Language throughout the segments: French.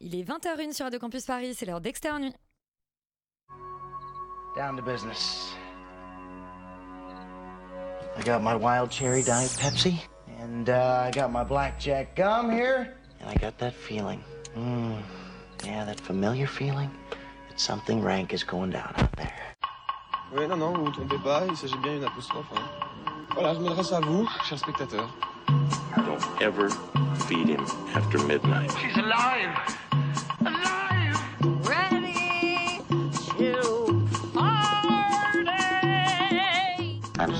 Il est 20h01 sur Radio Campus Paris, c'est l'heure d'Externe Nuit. Down to business. I got my wild cherry diet Pepsi, and uh, I got my blackjack gum here, and I got that feeling. Mm, yeah, that familiar feeling that something rank is going down out there. Oui, non, non, vous ne vous trompez pas, il s'agit bien d'une apostrophe. hein. Voilà, je m'adresse à vous, chers spectateurs. Don't ever feed him after midnight. She's! Alive!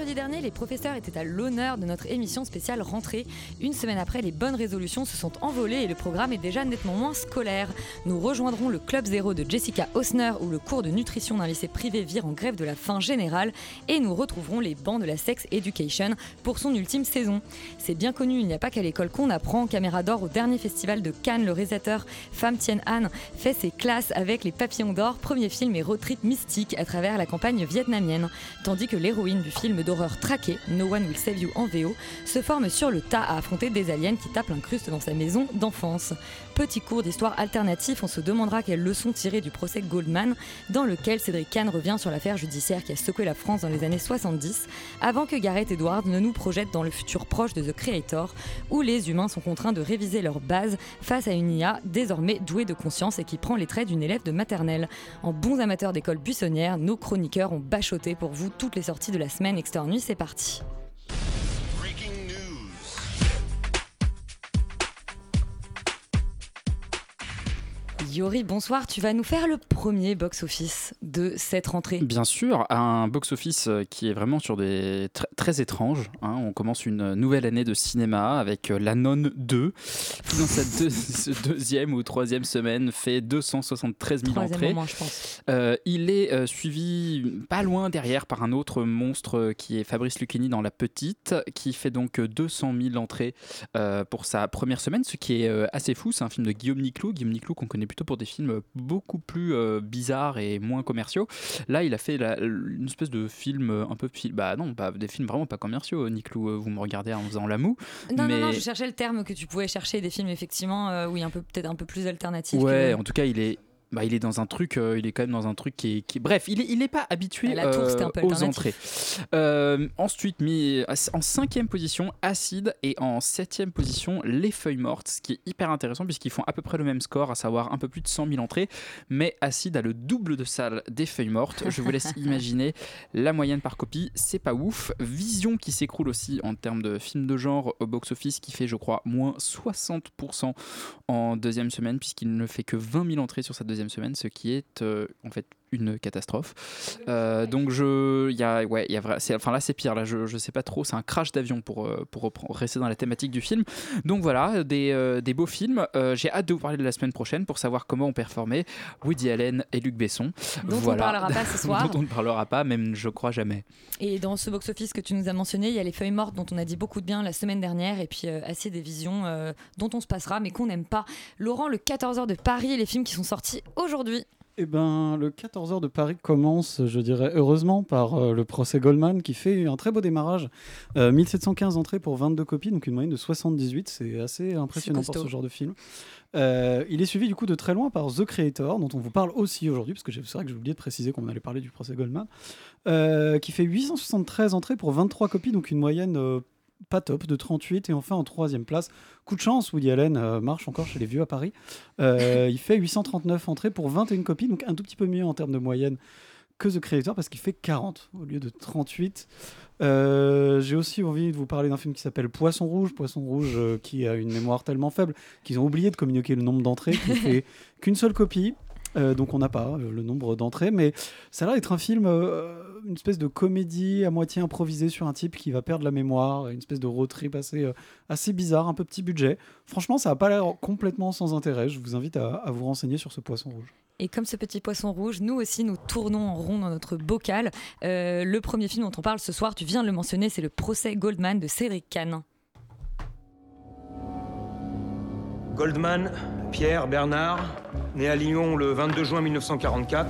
Mercredi dernier, les professeurs étaient à l'honneur de notre émission spéciale rentrée. Une semaine après, les bonnes résolutions se sont envolées et le programme est déjà nettement moins scolaire. Nous rejoindrons le Club Zéro de Jessica Osner où le cours de nutrition d'un lycée privé vire en grève de la faim générale et nous retrouverons les bancs de la Sex Education pour son ultime saison. C'est bien connu, il n'y a pas qu'à l'école qu'on apprend. Caméra d'or au dernier festival de Cannes, le réalisateur Pham Thien Han fait ses classes avec les Papillons d'or, premier film et trip mystique à travers la campagne vietnamienne. Tandis que l'héroïne du film d'horreur traqué, No One Will Save You en VO, se forme sur le tas à affronter des aliens qui tapent l'incruste dans sa maison d'enfance. Petit cours d'histoire alternatif, on se demandera quelles leçons tirer du procès Goldman, dans lequel Cédric Kahn revient sur l'affaire judiciaire qui a secoué la France dans les années 70, avant que Gareth Edwards ne nous projette dans le futur proche de The Creator, où les humains sont contraints de réviser leur base face à une IA désormais douée de conscience et qui prend les traits d'une élève de maternelle. En bons amateurs d'école buissonnière, nos chroniqueurs ont bachoté pour vous toutes les sorties de la semaine Externe c'est parti. Yori, bonsoir, tu vas nous faire le premier box-office de cette rentrée. Bien sûr, un box-office euh, qui est vraiment sur des tr- très étranges. hein. On commence une nouvelle année de cinéma avec euh, La Nonne 2, qui dans sa deux- deuxième ou troisième semaine fait 273 000 Troisième entrées. moment, je pense. Euh, il est euh, suivi pas loin derrière par un autre monstre qui est Fabrice Lucchini dans La Petite, qui fait donc euh, 200 000 entrées euh, pour sa première semaine, ce qui est assez fou. C'est un film de Guillaume Niclou, Guillaume Niclou qu'on connaît plutôt pour des films beaucoup plus euh, bizarres et moins commerciaux. Là, il a fait la- une espèce de film euh, un peu, bah non, des films vraiment pas commerciaux. Niclou, euh, vous me regardez en faisant la moue. Non, mais... non, non, je cherchais le terme que tu pouvais chercher, des films effectivement, euh, oui, un peu peut-être un peu plus alternatifs. Ouais, que- en tout cas, il est. Bah, il est dans un truc, euh, il est quand même dans un truc qui est. qui- Bref, il est, il est pas habitué La Tour, c'était un peu aux alternatif. entrées. Euh, ensuite, mis en cinquième position, Acide et en septième position, Les Feuilles Mortes, ce qui est hyper intéressant puisqu'ils font à peu près le même score, à savoir un peu plus de 100 000 entrées, mais Acide a le double de salle des Feuilles Mortes. Je vous laisse imaginer la moyenne par copie, c'est pas ouf. Vision qui s'écroule aussi en termes de films de genre au box-office, qui fait, je crois, moins 60% en deuxième semaine, puisqu'il ne fait que 20 000 entrées sur sa deuxième semaine, ce qui est euh, en fait une catastrophe. Euh, donc je, il y a, ouais, il y a enfin là c'est pire, là je, je sais pas trop, c'est un crash d'avion pour euh, pour reprendre- rester dans la thématique du film. Donc voilà, des, euh, des beaux films. Euh, J'ai hâte de vous parler de la semaine prochaine pour savoir comment ont performé Woody Allen et Luc Besson. Dont on voilà. parlera pas ce soir. dont on ne parlera pas, même je crois jamais. Et dans ce box-office que tu nous as mentionné, il y a Les Feuilles Mortes dont on a dit beaucoup de bien la semaine dernière, et puis Assez des Visions dont on se passera, mais qu'on n'aime pas. Laurent, le 14h de Paris, les films qui sont sortis aujourd'hui. Eh ben, le 14h de Paris commence, je dirais heureusement, par euh, le procès Goldman qui fait un très beau démarrage. Euh, 1715 entrées pour 22 copies, donc une moyenne de 78. C'est assez impressionnant pour ce genre de film. Euh, il est suivi du coup de très loin par The Creator, dont on vous parle aussi aujourd'hui, parce que c'est vrai que j'ai oublié de préciser qu'on allait parler du procès Goldman, euh, qui fait 873 entrées pour 23 copies, donc une moyenne euh, pas top de 38. Et enfin en troisième place, coup de chance, Woody Allen euh, marche encore chez les vieux à Paris. Euh, il fait 839 entrées pour 21 copies, donc un tout petit peu mieux en termes de moyenne que The Creator parce qu'il fait 40 au lieu de 38. Euh, J'ai aussi envie de vous parler d'un film qui s'appelle Poisson Rouge. Poisson Rouge qui a une mémoire tellement faible qu'ils ont oublié de communiquer le nombre d'entrées, qui fait qu'une seule copie. Euh, donc on n'a pas euh, le nombre d'entrées, mais ça a l'air d'être un film, euh, une espèce de comédie à moitié improvisée sur un type qui va perdre la mémoire, une espèce de road trip assez, euh, assez bizarre, un peu petit budget. Franchement, ça n'a pas l'air complètement sans intérêt. Je vous invite à, à vous renseigner sur ce Poisson Rouge. Et comme ce petit poisson rouge, nous aussi, nous tournons en rond dans notre bocal. Euh, le premier film dont on parle ce soir, tu viens de le mentionner, c'est le procès Goldman de Cédric Kahn. Goldman, Pierre Bernard, né à Lyon le 22 juin 1944.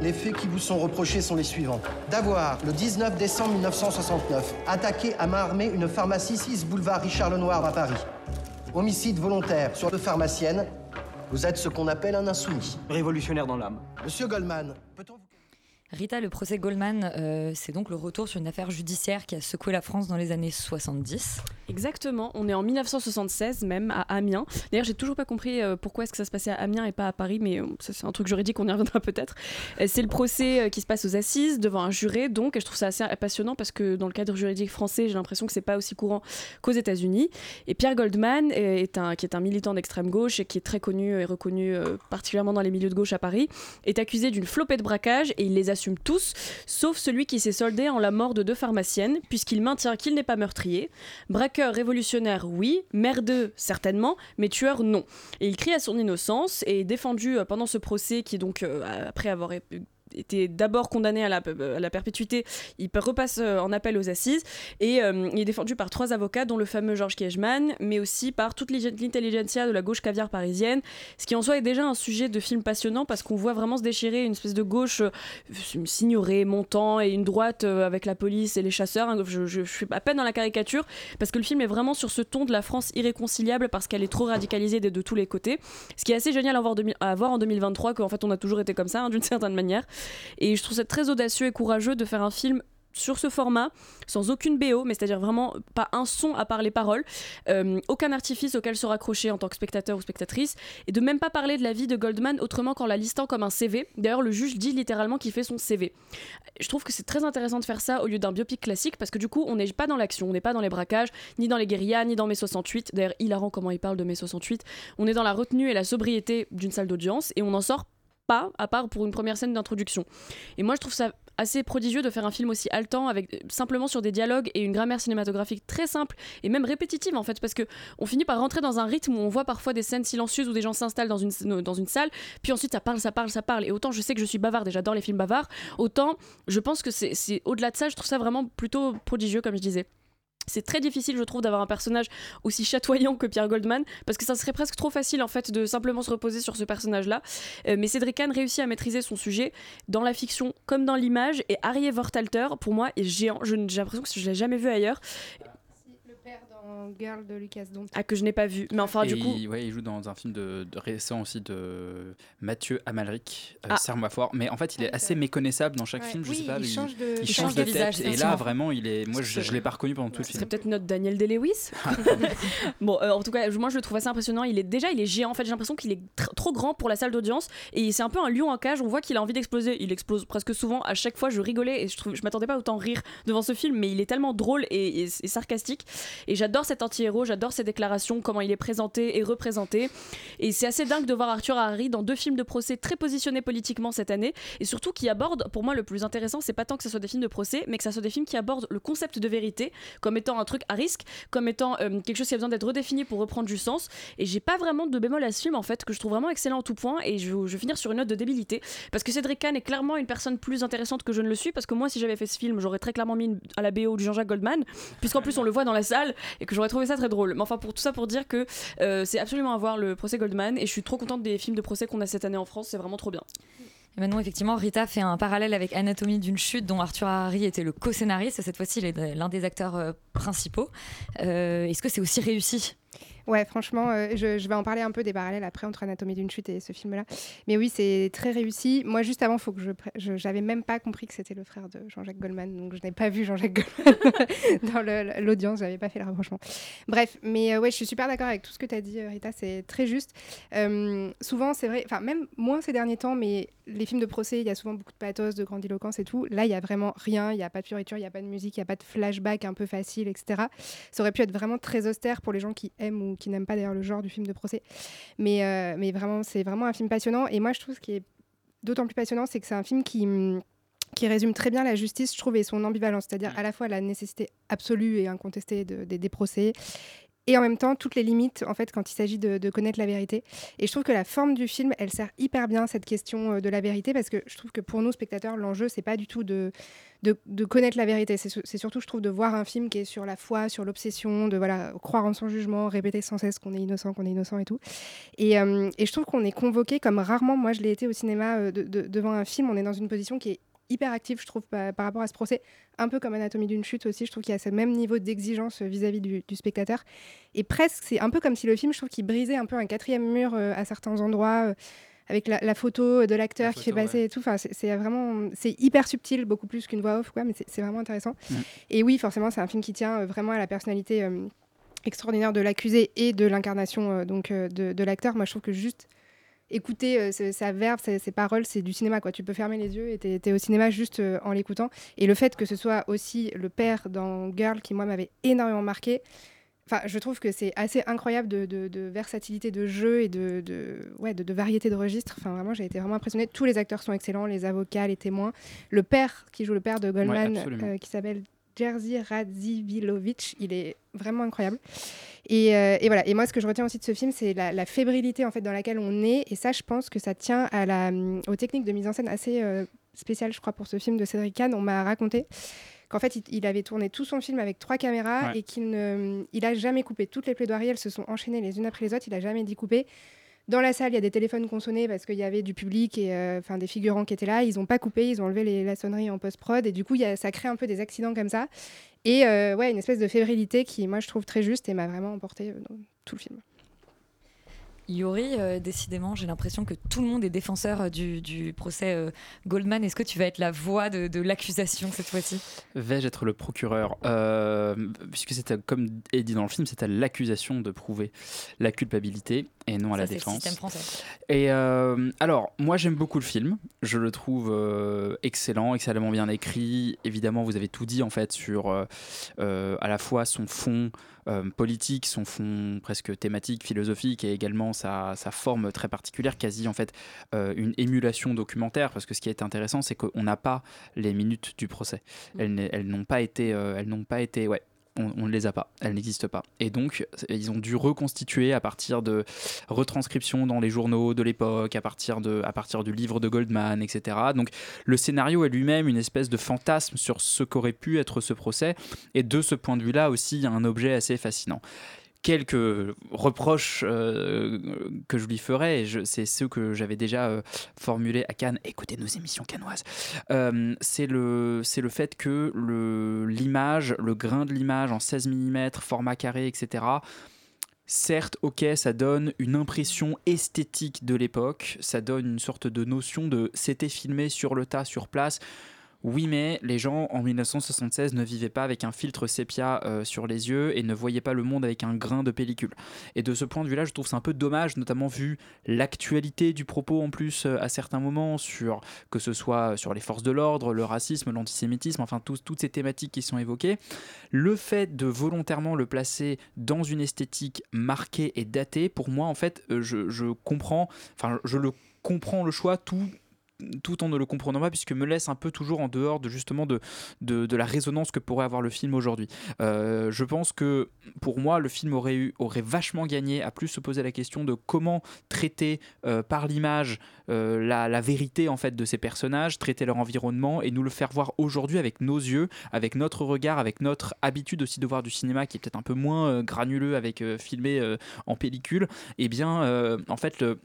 Les faits qui vous sont reprochés sont les suivants. D'avoir, le 19 décembre 1969, attaqué à main armée une pharmacie 6 boulevard Richard Lenoir à Paris. Homicide volontaire sur deux pharmaciennes. Vous êtes ce qu'on appelle un insoumis. Révolutionnaire dans l'âme. Monsieur Goldman, Rita, le procès Goldman, euh, c'est donc le retour sur une affaire judiciaire qui a secoué la France dans les années 70. Exactement, on est en 1976 même à Amiens. D'ailleurs, j'ai toujours pas compris euh, pourquoi est-ce que ça se passait à Amiens et pas à Paris, mais euh, c'est un truc juridique, on y reviendra peut-être. C'est le procès qui se passe aux assises devant un juré, donc, et je trouve ça assez passionnant parce que dans le cadre juridique français, j'ai l'impression que c'est pas aussi courant qu'aux États-Unis. Et Pierre Goldman est un, qui est un militant d'extrême gauche et qui est très connu et reconnu particulièrement dans les milieux de gauche à Paris, est accusé d'une flopée de braquages et il les tous, sauf celui qui s'est soldé en la mort de deux pharmaciennes, puisqu'il maintient qu'il n'est pas meurtrier. Braqueur révolutionnaire, oui, merdeux, certainement, mais tueur, non. Et il crie à son innocence et est défendu euh, pendant ce procès qui, donc, euh, après avoir é- été d'abord condamné à la, perpétuité, il repasse euh, en appel aux assises et euh, il est défendu par trois avocats, dont le fameux Georges Kiechman, mais aussi par toute l'ig- l'intelligentsia de la gauche caviar parisienne, ce qui en soi est déjà un sujet de film passionnant parce qu'on voit vraiment se déchirer une espèce de gauche euh, signorée, montant et une droite euh, avec la police et les chasseurs. hein. Je, suis à peine dans la caricature parce que le film est vraiment sur ce ton de la France irréconciliable parce qu'elle est trop radicalisée de, tous les côtés. Ce qui est assez génial à voir, 2000 à voir en 2023, qu'en fait on a toujours été comme ça hein, d'une certaine manière. Et je trouve ça très audacieux et courageux de faire un film sur ce format, sans aucune BO, mais c'est-à-dire vraiment pas un son à part les paroles, euh, aucun artifice auquel se raccrocher en tant que spectateur ou spectatrice, et de même pas parler de la vie de Goldman autrement qu'en la listant comme un CV. D'ailleurs, le juge dit littéralement qu'il fait son CV. Je trouve que c'est très intéressant de faire ça au lieu d'un biopic classique, parce que du coup, on n'est pas dans l'action, on n'est pas dans les braquages, ni dans les guérillas, ni dans mai 68. D'ailleurs, hilarant comment il parle de mai 68. On est dans la retenue et la sobriété d'une salle d'audience, et on n'en sort pas, à part pour une première scène d'introduction. Et moi, je trouve ça assez prodigieux de faire un film aussi haletant avec simplement sur des dialogues et une grammaire cinématographique très simple et même répétitive en fait parce que on finit par rentrer dans un rythme où on voit parfois des scènes silencieuses où des gens s'installent dans une, dans une salle puis ensuite ça parle ça parle ça parle et autant je sais que je suis bavarde et j'adore les films bavards autant je pense que c'est- au-delà de ça je trouve ça vraiment plutôt prodigieux comme je disais c'est très difficile, je trouve, d'avoir un personnage aussi chatoyant que Pierre Goldman, parce que ça serait presque trop facile, en fait, de simplement se reposer sur ce personnage-là. Euh, mais Cédric Kahn réussit à maîtriser son sujet dans la fiction comme dans l'image, et Harry Vortalter, pour moi, est géant. J'ai l'impression que je l'ai jamais vu ailleurs. Dans Girl de Lucas Dont. Ah, que je n'ai pas vu. Mais enfin, Et du coup. il, ouais, il joue dans un film de, de récent aussi de Mathieu Amalric, euh, Ah. Serre-moi fort. Mais en fait, il est assez méconnaissable dans chaque Ouais. film. Je Oui, sais pas, il change de- il il change change de, de tête. visage, et là, vraiment, il est. Moi, je, je l'ai pas reconnu pendant tout le Ce film. serait peut-être notre Daniel Day-Lewis. bon, euh, en tout cas, moi je le trouve assez impressionnant. Il est déjà, il est géant. En fait, j'ai l'impression qu'il est tr- trop grand pour la salle d'audience et c'est un peu un lion en cage. On voit qu'il a envie d'exploser. Il explose presque souvent. À chaque fois, je rigolais et je trouve, je m'attendais pas à autant rire devant ce film, mais il est tellement drôle et, et- et sarcastique. Et j'adore cet anti-héros. J'adore ses déclarations, comment il est présenté et représenté. Et c'est assez dingue de voir Arthur Harry dans deux films de procès très positionnés politiquement cette année et surtout qui abordent, pour moi, le plus intéressant, c'est pas tant que ce soit des films de procès, mais que ça soit des films qui abordent le concept de vérité comme étant un truc à risque, comme étant euh, quelque chose qui a besoin d'être redéfini pour reprendre du sens. Et j'ai pas vraiment de bémol à ce film en fait, que je trouve vraiment excellent en tout point. Et je, je vais finir sur une note de débilité parce que Cédric Kahn est clairement une personne plus intéressante que je ne le suis. Parce que moi, si j'avais fait ce film, j'aurais très clairement mis à la BO du Jean-Jacques Goldman, puisqu'en plus on le voit dans la salle et que j'aurais trouvé ça très drôle. Mais enfin, pour tout ça, pour dire que euh, c'est absolument à voir le procès Goldman. Et je suis trop contente des films de procès qu'on a cette année en France. C'est vraiment trop bien. Et maintenant, effectivement, Rita fait un parallèle avec Anatomie d'une chute, dont Arthur Harry était le co-scénariste. Cette fois-ci, il est l'un des acteurs euh, principaux. Euh, Est-ce que c'est aussi réussi? Ouais, franchement, euh, je, vais en parler un peu des parallèles après entre Anatomie d'une chute et ce film-là. Mais oui, c'est très réussi. Moi, juste avant, faut que je, je j'avais même pas compris que c'était le frère de Jean-Jacques Goldman, donc je n'ai pas vu Jean-Jacques Goldman dans le- l'audience. J'avais pas fait le rapprochement. Bref, mais euh, ouais, je suis super d'accord avec tout ce que tu as dit, euh, Rita. C'est très juste. Euh, souvent, c'est vrai. Enfin, même moins ces derniers temps, mais les films de procès, il y a souvent beaucoup de pathos, de grandiloquence et tout. Là, il y a vraiment rien. Il y a pas de fioriture, il y a pas de musique, il y a pas de flashback un peu facile, etc. Ça aurait pu être vraiment très austère pour les gens qui aiment ou qui n'aiment pas d'ailleurs le genre du film de procès. Mais, euh, mais vraiment, c'est vraiment un film passionnant. Et moi, je trouve ce qui est d'autant plus passionnant, c'est que c'est un film qui, qui résume très bien la justice, je trouve, et son ambivalence. C'est-à-dire à la fois la nécessité absolue et incontestée de- des- des procès et en même temps toutes les limites en fait quand il s'agit de, connaître la vérité. Et je trouve que la forme du film, elle sert hyper bien cette question euh, de la vérité parce que je trouve que pour nous spectateurs, l'enjeu c'est pas du tout de, de, connaître la vérité, c'est su- c'est surtout je trouve de voir un film qui est sur la foi, sur l'obsession, de voilà croire en son jugement, répéter sans cesse qu'on est innocent, qu'on est innocent et tout. Et, euh, je trouve qu'on est convoqué comme rarement, moi je l'ai été au cinéma euh, de- de- devant un film, on est dans une position qui est hyper active, je trouve, par, par rapport à ce procès, un peu comme Anatomie d'une chute aussi, je trouve qu'il y a ce même niveau d'exigence vis-à-vis du, du spectateur. Et presque, c'est un peu comme si le film, je trouve qu'il brisait un peu un quatrième mur euh, à certains endroits. euh, avec la, la photo de l'acteur qui fait passer et tout, enfin, c'est c'est vraiment, c'est hyper subtil, beaucoup plus qu'une voix off, quoi, mais c'est- c'est vraiment intéressant. Mm. Et oui, forcément, c'est un film qui tient euh, vraiment à la personnalité euh, extraordinaire de l'accusé et de l'incarnation euh, donc euh, de, de l'acteur. Moi, je trouve que juste écouter euh, ce- sa verve, ses, ses paroles, c'est du cinéma. Quoi. Tu peux fermer les yeux et t'es es au cinéma juste euh, en l'écoutant. Et le fait que ce soit aussi le père dans Girl qui, moi, m'avait énormément marqué. Enfin, je trouve que c'est assez incroyable de, de- de versatilité de jeu et de, de- ouais, de, de variété de registres. Enfin, vraiment, j'ai été vraiment impressionnée. Tous les acteurs sont excellents, les avocats, les témoins. Le père qui joue le père de Goldman, euh, qui s'appelle Jerzy Radziwilovich, il est vraiment incroyable. Et, euh, et voilà. Et moi, ce que je retiens aussi de ce film, c'est la, la fébrilité en fait dans laquelle on est. Et ça, je pense que ça tient à la, hum, aux techniques de mise en scène assez euh, spéciales, je crois, pour ce film de Cédric Kahn. On m'a raconté qu'en fait, il, il avait tourné tout son film avec trois caméras Ouais. et qu'il ne, il a jamais coupé. Toutes les plaidoiries, elles se sont enchaînées les unes après les autres. Il a jamais dit couper. Dans la salle, il y a des téléphones qu'on sonnait parce qu'il y avait du public et euh, des figurants qui étaient là. Ils n'ont pas coupé, ils ont enlevé les, la sonnerie en post-prod et du coup, y a- ça crée un peu des accidents comme ça. Et euh, ouais, une espèce de fébrilité qui, moi, je trouve très juste et m'a vraiment emporté euh, dans tout le film. Yori, euh, décidément, j'ai l'impression que tout le monde est défenseur euh, du, du procès euh, Goldman. Est-ce que tu vas être la voix de, de l'accusation cette fois-ci? Vais-je être le procureur? Euh, Puisque c'était, comme est dit dans le film, c'est à l'accusation de prouver la culpabilité et non à Ça, la c'est le défense. système français. Et alors, moi j'aime beaucoup le film. Je le trouve excellent, excellemment bien écrit. Évidemment, vous avez tout dit en fait sur à la fois son fond politique, son fond presque thématique, philosophique et également sa, sa forme très particulière, quasi en fait euh, une émulation documentaire. Parce que ce qui est intéressant, c'est qu'on n'a pas les minutes du procès. Elles, n'est- elles n'ont pas été, euh, elles n'ont pas été, ouais, on, ne les a pas, elles n'existent pas. Et donc, ils ont dû reconstituer à partir de retranscriptions dans les journaux de l'époque, à, partir à partir du livre de Goldman, etc. Donc, le scénario est lui-même une espèce de fantasme sur ce qu'aurait pu être ce procès. Et de ce point de vue-là aussi, il y a un objet assez fascinant quelques reproches euh, que je lui ferais, et c'est ceux que j'avais déjà euh, formulés à Cannes. Écoutez nos émissions cannoises. Euh, c'est le, le fait que l'image, le grain de l'image en 16 mm, format carré, etc. Certes, ok, ça donne une impression esthétique de l'époque, ça donne une sorte de notion de c'était filmé sur le tas, sur place. Oui, mais les gens en 1976 ne vivaient pas avec un filtre sépia euh, sur les yeux et ne voyaient pas le monde avec un grain de pellicule. Et de ce point de vue-là, je trouve c'est un peu dommage, notamment vu l'actualité du propos en plus euh, à certains moments, sur que ce soit sur les forces de l'ordre, le racisme, l'antisémitisme, enfin toutes ces thématiques qui sont évoquées. Le fait de volontairement le placer dans une esthétique marquée et datée, pour moi, en fait, euh, je, je comprends, enfin, je le comprends le choix tout tout en ne le comprenant pas, puisque me laisse un peu toujours en dehors de justement de, de, la résonance que pourrait avoir le film aujourd'hui. Euh, je pense que pour moi, le film aurait, eu, aurait vachement gagné à plus se poser la question de comment traiter euh, par l'image euh, la, la vérité en fait de ces personnages, traiter leur environnement et nous le faire voir aujourd'hui avec nos yeux, avec notre regard, avec notre habitude aussi de voir du cinéma qui est peut-être un peu moins granuleux avec filmé en pellicule. Et bien, euh, en fait, le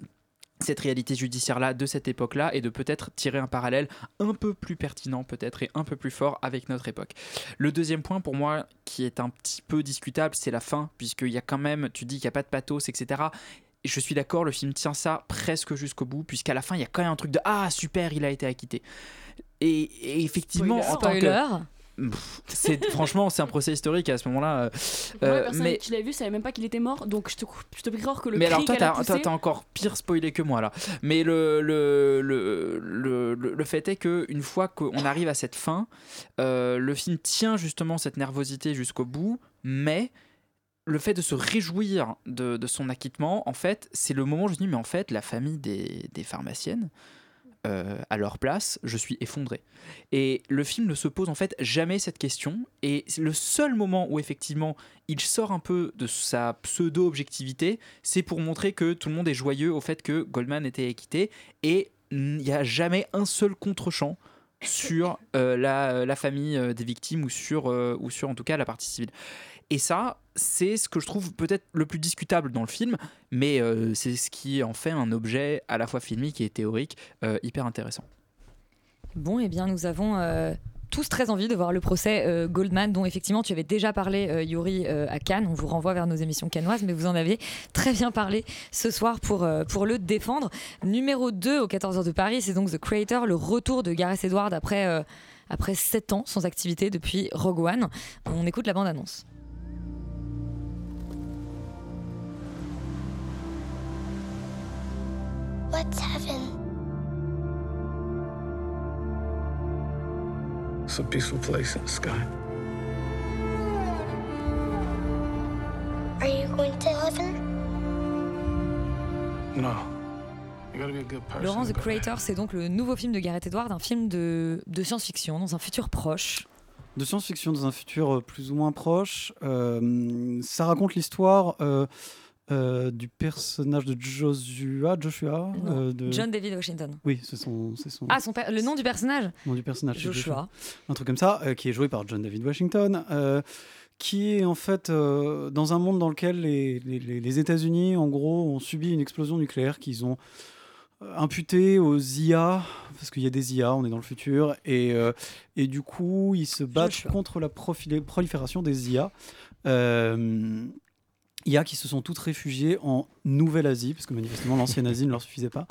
cette réalité judiciaire-là de cette époque-là et de peut-être tirer un parallèle un peu plus pertinent peut-être et un peu plus fort avec notre époque. Le deuxième point pour moi qui est un petit peu discutable, c'est la fin, puisqu'il y a quand même, tu dis qu'il n'y a pas de pathos, etc. Et je suis d'accord, le film tient ça presque jusqu'au bout, puisqu'à la fin, il y a quand même un truc de Ah, super, il a été acquitté. Et, et effectivement, en tant que. C'est franchement c'est un procès historique à ce moment-là euh, Moi, euh, la personne mais qui l'a vu savait même pas qu'il était mort, donc je te, je te croire que le mais cri alors toi t'as, poussé- toi, t'as encore pire spoilé que moi là. Mais le, le, le, le, le- le fait est que une fois qu'on arrive à cette fin, euh, le film tient justement cette nervosité jusqu'au bout, mais le fait de se réjouir de, de son acquittement, en fait, c'est le moment où je me dis mais en fait la famille des, des pharmaciennes euh, à leur place, je suis effondré. Et le film ne se pose en fait jamais cette question. Et le seul moment où effectivement il sort un peu de sa pseudo-objectivité, c'est pour montrer que tout le monde est joyeux au fait que Goldman était quitté. Et il n'y a jamais un seul contre-champ sur euh, la, famille euh, des victimes ou sur, ou sur en tout cas la partie civile. Et ça, c'est ce que je trouve peut-être le plus discutable dans le film, mais euh, c'est ce qui en fait un objet à la fois filmique et théorique euh, hyper intéressant. Bon, eh bien, nous avons euh, tous très envie de voir le procès Goldman, dont effectivement tu avais déjà parlé, Yuri, à Cannes. On vous renvoie vers nos émissions cannoises, mais vous en avez très bien parlé ce soir pour, pour le défendre. Numéro 2 au 14h de Paris, c'est donc The Creator, le retour de Gareth Edwards après, après 7 ans sans activité depuis Rogue One. On écoute la bande-annonce. What's heaven? It's a peaceful place in the sky. Are you going to heaven? No. You gotta be a good person. Laurent, The Creator, c'est donc le nouveau film de Gareth Edwards, un film de, de science-fiction dans un futur proche. de science-fiction dans un futur euh, plus ou moins proche. Euh, ça raconte l'histoire euh, euh, du personnage de Joshua, Joshua euh, de... John David Washington. Oui, c'est son, c'est son Ah, son le nom du personnage nom du personnage. Joshua. Un truc comme ça, euh, qui est joué par John David Washington, qui est en fait dans un monde dans lequel les, les- États-Unis, en gros, ont subi une explosion nucléaire qu'ils ont imputé aux IA, parce qu'il y a des IA, on est dans le futur, et, euh, et du coup, ils se battent contre la prolifération des IA. Euh, IA qui se sont toutes réfugiées en Nouvelle-Asie, parce que manifestement l'ancienne Asie ne leur suffisait pas.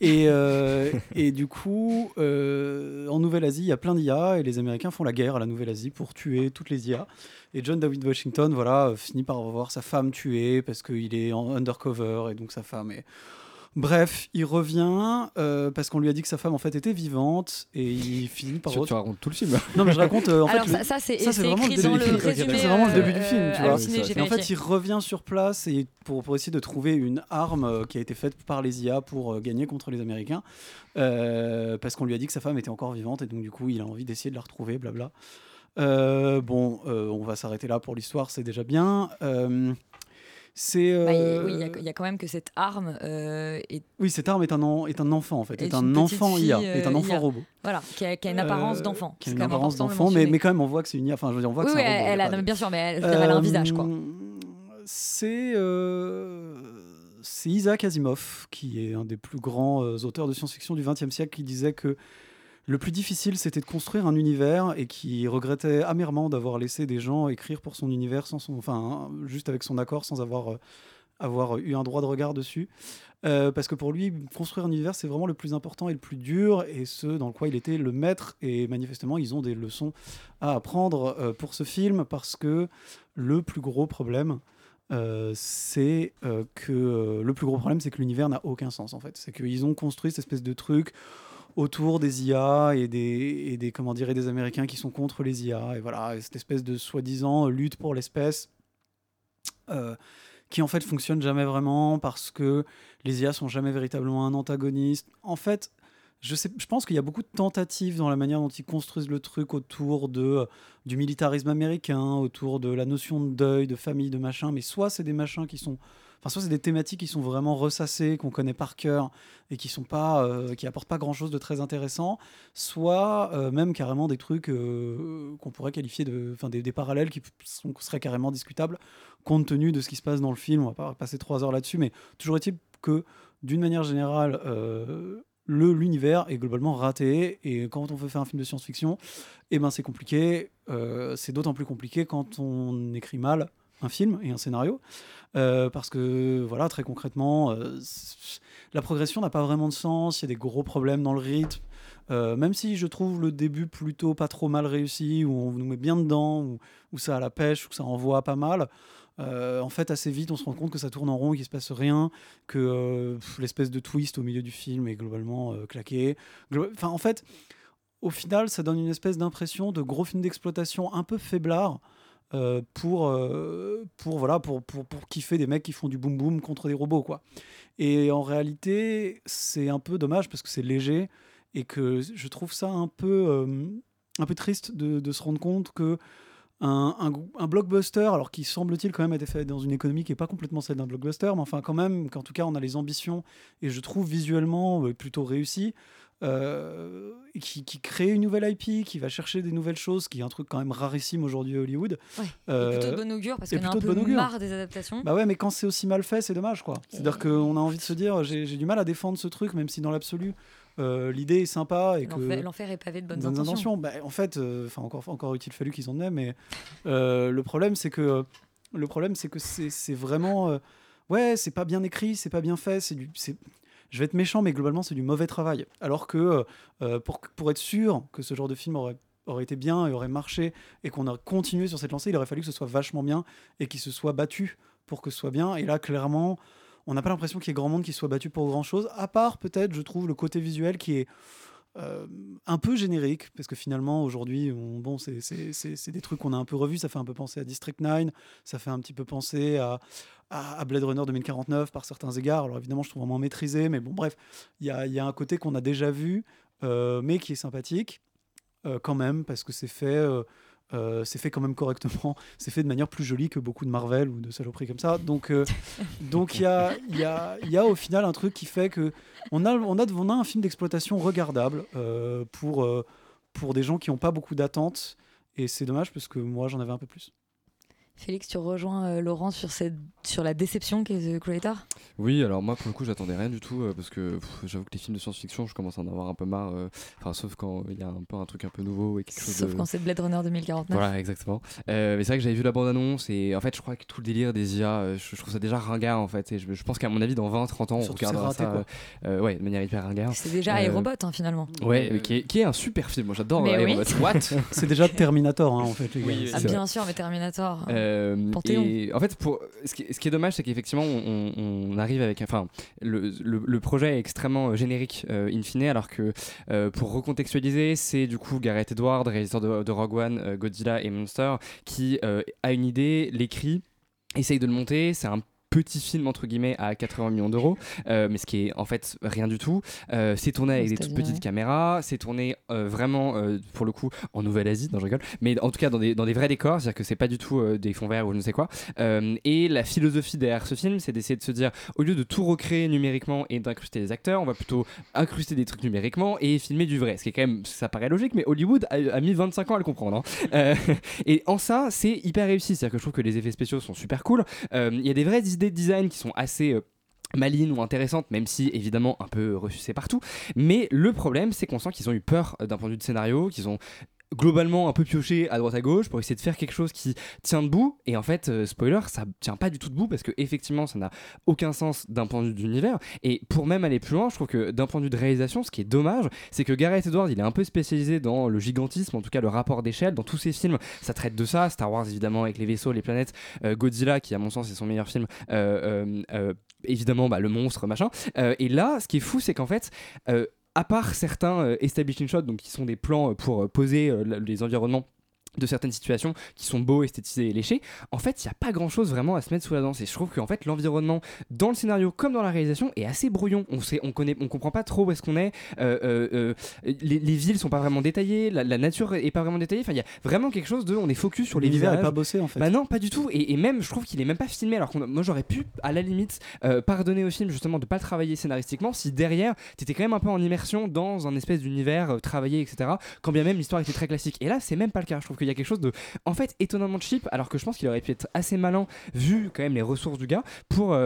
Et, euh, du coup, euh, en Nouvelle-Asie, il y a plein d'IA, et les Américains font la guerre à la Nouvelle-Asie pour tuer toutes les IA. Et John David Washington, voilà, euh, finit par voir sa femme tuée parce qu'il est en undercover, et donc sa femme est... Bref, il revient euh, parce qu'on lui a dit que sa femme en fait était vivante et il finit par. Tu- tu racontes tout le film. Non, mais je raconte. euh, en Alors fait, ça- c'est- vraiment dans le film. résumé, C'est vraiment le début du film, tu euh, vois. Et en fait, il revient sur place et pour, pour essayer de trouver une arme qui a été faite par les IA pour euh, gagner contre les Américains euh, parce qu'on lui a dit que sa femme était encore vivante et donc du coup, il a envie d'essayer de la retrouver, blabla. Euh, bon, euh, on va s'arrêter là pour l'histoire, c'est déjà bien. Euh, c'est. Bah, il- euh, oui, il y a- il y, a quand même que cette arme euh, est, oui, cette arme est un, en- est un enfant en fait, est, est un enfant IA, fille, est un euh, enfant IA. robot. Voilà, qui a, qui a une apparence Euh, d'enfant. Qui a une apparence d'enfant, mais, mais quand même on voit que c'est une IA. Enfin, je veux dire, on voit Oui, que oui, c'est un robot. elle, a bien sûr, mais elle, elle a un visage quoi. Euh, C'est euh, c'est Isaac Asimov, qui est un des plus grands euh, auteurs de science-fiction du XXe siècle, qui disait que le plus difficile, c'était de construire un univers et qui regrettait amèrement d'avoir laissé des gens écrire pour son univers sans son, enfin, juste avec son accord, sans avoir, euh, avoir eu un droit de regard dessus. Euh, parce que pour lui, construire un univers, c'est vraiment le plus important et le plus dur, et ce dans quoi il était le maître. Et manifestement, ils ont des leçons à apprendre euh, pour ce film, parce que le plus gros problème, c'est que le plus gros problème, c'est que l'univers n'a aucun sens en fait. C'est qu'ils ont construit cette espèce de truc autour des IA et des, et des comment dire et des Américains qui sont contre les IA et voilà et cette espèce de soi-disant lutte pour l'espèce euh, qui en fait fonctionne jamais vraiment parce que les IA sont jamais véritablement un antagoniste. En fait, je, sais, je pense qu'il y a beaucoup de tentatives dans la manière dont ils construisent le truc autour de, euh, du militarisme américain, autour de la notion de deuil, de famille, de machin, mais soit c'est des machins qui sont. Enfin, soit c'est des thématiques qui sont vraiment ressassées, qu'on connaît par cœur et qui sont pas, euh, qui apportent pas grand chose de très intéressant, soit euh, même carrément des trucs euh, qu'on pourrait qualifier de, enfin des, parallèles qui seraient carrément discutables compte tenu de ce qui se passe dans le film. On va pas passer trois heures là-dessus, mais toujours est-il que d'une manière générale, le l'univers est globalement raté et quand on veut faire un film de science-fiction, eh ben c'est compliqué. C'est d'autant plus compliqué quand on écrit mal un film et un scénario Euh, parce que voilà très concrètement euh, la progression n'a pas vraiment de sens il y a des gros problèmes dans le rythme Euh, même si je trouve le début plutôt pas trop mal réussi où on nous met bien dedans où, où ça a la pêche où ça envoie pas mal en fait, assez vite, on se rend compte que ça tourne en rond, qu'il se passe rien, que l'espèce de twist au milieu du film est globalement claqué. Enfin, en fait, au final, ça donne une espèce d'impression de gros film d'exploitation un peu faiblard. Euh, pour, euh, pour, voilà, pour, pour, pour kiffer des mecs qui font du boom boom contre des robots. Quoi. Et en réalité, c'est un peu dommage parce que c'est léger et que je trouve ça un peu, euh, un peu triste de, se rendre compte que un, un, un blockbuster, alors qui semble-t-il quand même été fait dans une économie qui n'est pas complètement celle d'un blockbuster, mais enfin quand même, qu'en tout cas on a les ambitions, et je trouve visuellement plutôt réussi, euh, qui, qui crée une nouvelle IP, qui va chercher des nouvelles choses, qui est un truc quand même rarissime aujourd'hui à Hollywood. Ouais, Euh, et plutôt de bon augure parce qu'on a un peu bon marre des adaptations. Bah ouais, mais quand c'est aussi mal fait, c'est dommage, quoi. C'est-à-dire qu'on a envie de se dire, j'ai du mal à défendre ce truc, même si dans l'absolu, euh, l'idée est sympa et que L'enfer est pavé de bonnes, intentions. Bah, en fait, euh, encore, encore eût-il fallu qu'ils en aient, mais euh, le problème c'est que le problème c'est que c'est vraiment ouais, c'est pas bien écrit, c'est pas bien fait, c'est du c'est je vais être méchant, mais globalement c'est du mauvais travail. Alors que euh, pour pour être sûr que ce genre de film aurait aurait été bien et aurait marché et qu'on a continué sur cette lancée, il aurait fallu que ce soit vachement bien et qu'il se soit battu pour que ce soit bien. Et là, clairement, on n'a pas l'impression qu'il y ait grand monde qui soit battu pour grand chose, à part peut-être, je trouve, le côté visuel qui est euh, un peu générique, parce que finalement, aujourd'hui, on- bon, c'est- des trucs qu'on a un peu revus, ça fait un peu penser à District 9, ça fait un petit peu penser à, à, Blade Runner 2049 par certains égards. Alors évidemment, je trouve vraiment maîtrisé, mais bon, bref, il y a, y a un côté qu'on a déjà vu, euh, mais qui est sympathique, euh, quand même, parce que c'est fait... euh, c'est fait quand même correctement, c'est fait de manière plus jolie que beaucoup de Marvel ou de saloperies comme ça. Donc, euh, donc il y a, il y, a, il y a au final un truc qui fait que on a, on a, on a un film d'exploitation regardable euh, pour, euh, pour des gens qui n'ont pas beaucoup d'attentes. Et c'est dommage parce que moi j'en avais un peu plus. Félix, tu rejoins euh, Laurent sur, cette, sur la déception qu'est The Creator? Oui, alors moi pour le coup j'attendais rien du tout euh, parce que j'avoue que les films de science-fiction je commence à en avoir un peu marre. euh, Enfin sauf quand il y a un peu un truc un peu nouveau et quelque chose Sauf de... quand c'est Blade Runner 2049. Voilà, exactement. Euh, mais c'est vrai que j'avais vu la bande-annonce et en fait, je crois que tout le délire des IA, je, je trouve ça déjà ringard en fait. Et je, je pense qu'à mon avis, dans 20-30 ans, on Surtout regardera raté, ça ouais, de manière hyper ringard. C'est déjà Euh, iRobot hein, finalement. Ouais, qui, est, qui est un super film. Moi j'adore Mais euh, oui. What? C'est déjà Terminator hein, en fait. Ah, bien sûr, mais Terminator. Euh, Panthéon. et en fait, pour, ce, qui, est- ce qui est dommage, c'est qu'effectivement, on, arrive avec. Enfin, le, le- projet est extrêmement euh, générique, euh, in fine, alors que euh, pour recontextualiser, c'est du coup Gareth Edwards, réalisateur de, Rogue One, euh, Godzilla et Monster, qui a une idée, l'écrit, essaye de le monter. C'est un petit film entre guillemets à 80 millions d'euros, euh, mais ce qui est en fait rien du tout. Euh, c'est tourné avec des toutes petites ouais. caméras, c'est tourné euh, vraiment pour le coup en Nouvelle-Asie, non je rigole, mais en tout cas dans des, dans des vrais décors, c'est-à-dire que c'est pas du tout des fonds verts ou je ne sais quoi. Et la philosophie derrière ce film, c'est d'essayer de se dire au lieu de tout recréer numériquement et d'incruster les acteurs, on va plutôt incruster des trucs numériquement et filmer du vrai. Ce qui est quand même, ça paraît logique, mais Hollywood a, a mis 25 ans à le comprendre. hein. Et en ça, c'est hyper réussi. C'est-à-dire que je trouve que les effets spéciaux sont super cool. Il y a des vraies idées de design qui sont assez euh, malines ou intéressantes, même si évidemment un peu ressucées partout. Mais le problème, c'est qu'on sent qu'ils ont eu peur euh, d'un point de vue de scénario, qu'ils ont globalement un peu pioché à droite à gauche pour essayer de faire quelque chose qui tient debout. Et en fait euh, spoiler ça tient pas du tout debout parce que effectivement ça n'a aucun sens d'un point de vue d'univers. Et pour même aller plus loin je trouve que d'un point de vue de réalisation ce qui est dommage c'est que Gareth Edwards il est un peu spécialisé dans le gigantisme en tout cas le rapport d'échelle. Dans tous ses films ça traite de ça. Star Wars évidemment avec les vaisseaux les planètes euh, Godzilla qui à mon sens est son meilleur film euh, évidemment bah, le monstre machin. Et là ce qui est fou c'est qu'en fait à part certains euh, establishing shots, donc qui sont des plans euh, pour euh, poser les environnements de certaines situations qui sont beaux, esthétisés et léchés, en fait, il n'y a pas grand chose vraiment à se mettre sous la dent. Et je trouve qu'en fait, l'environnement dans le scénario comme dans la réalisation est assez brouillon. On sait, on connaît, on comprend pas trop où est-ce qu'on est. Euh, euh, euh, les, les villes sont pas vraiment détaillées, la, la nature est pas vraiment détaillée. Enfin, il y a vraiment quelque chose de, on est focus sur les L'univers est visages. pas bossé en fait. Bah non, pas du tout. Et, et même, je trouve qu'il est même pas filmé. Alors que moi, j'aurais pu, à la limite, euh, pardonner au film justement de pas le travailler scénaristiquement si derrière, t'étais quand même un peu en immersion dans un espèce d'univers travaillé, etc. Quand bien même l'histoire était très classique. Et là, c'est même pas le cas. Je trouve qu'il y a quelque chose de, en fait, étonnamment cheap. Alors que je pense qu'il aurait pu être assez malin vu quand même les ressources du gars pour.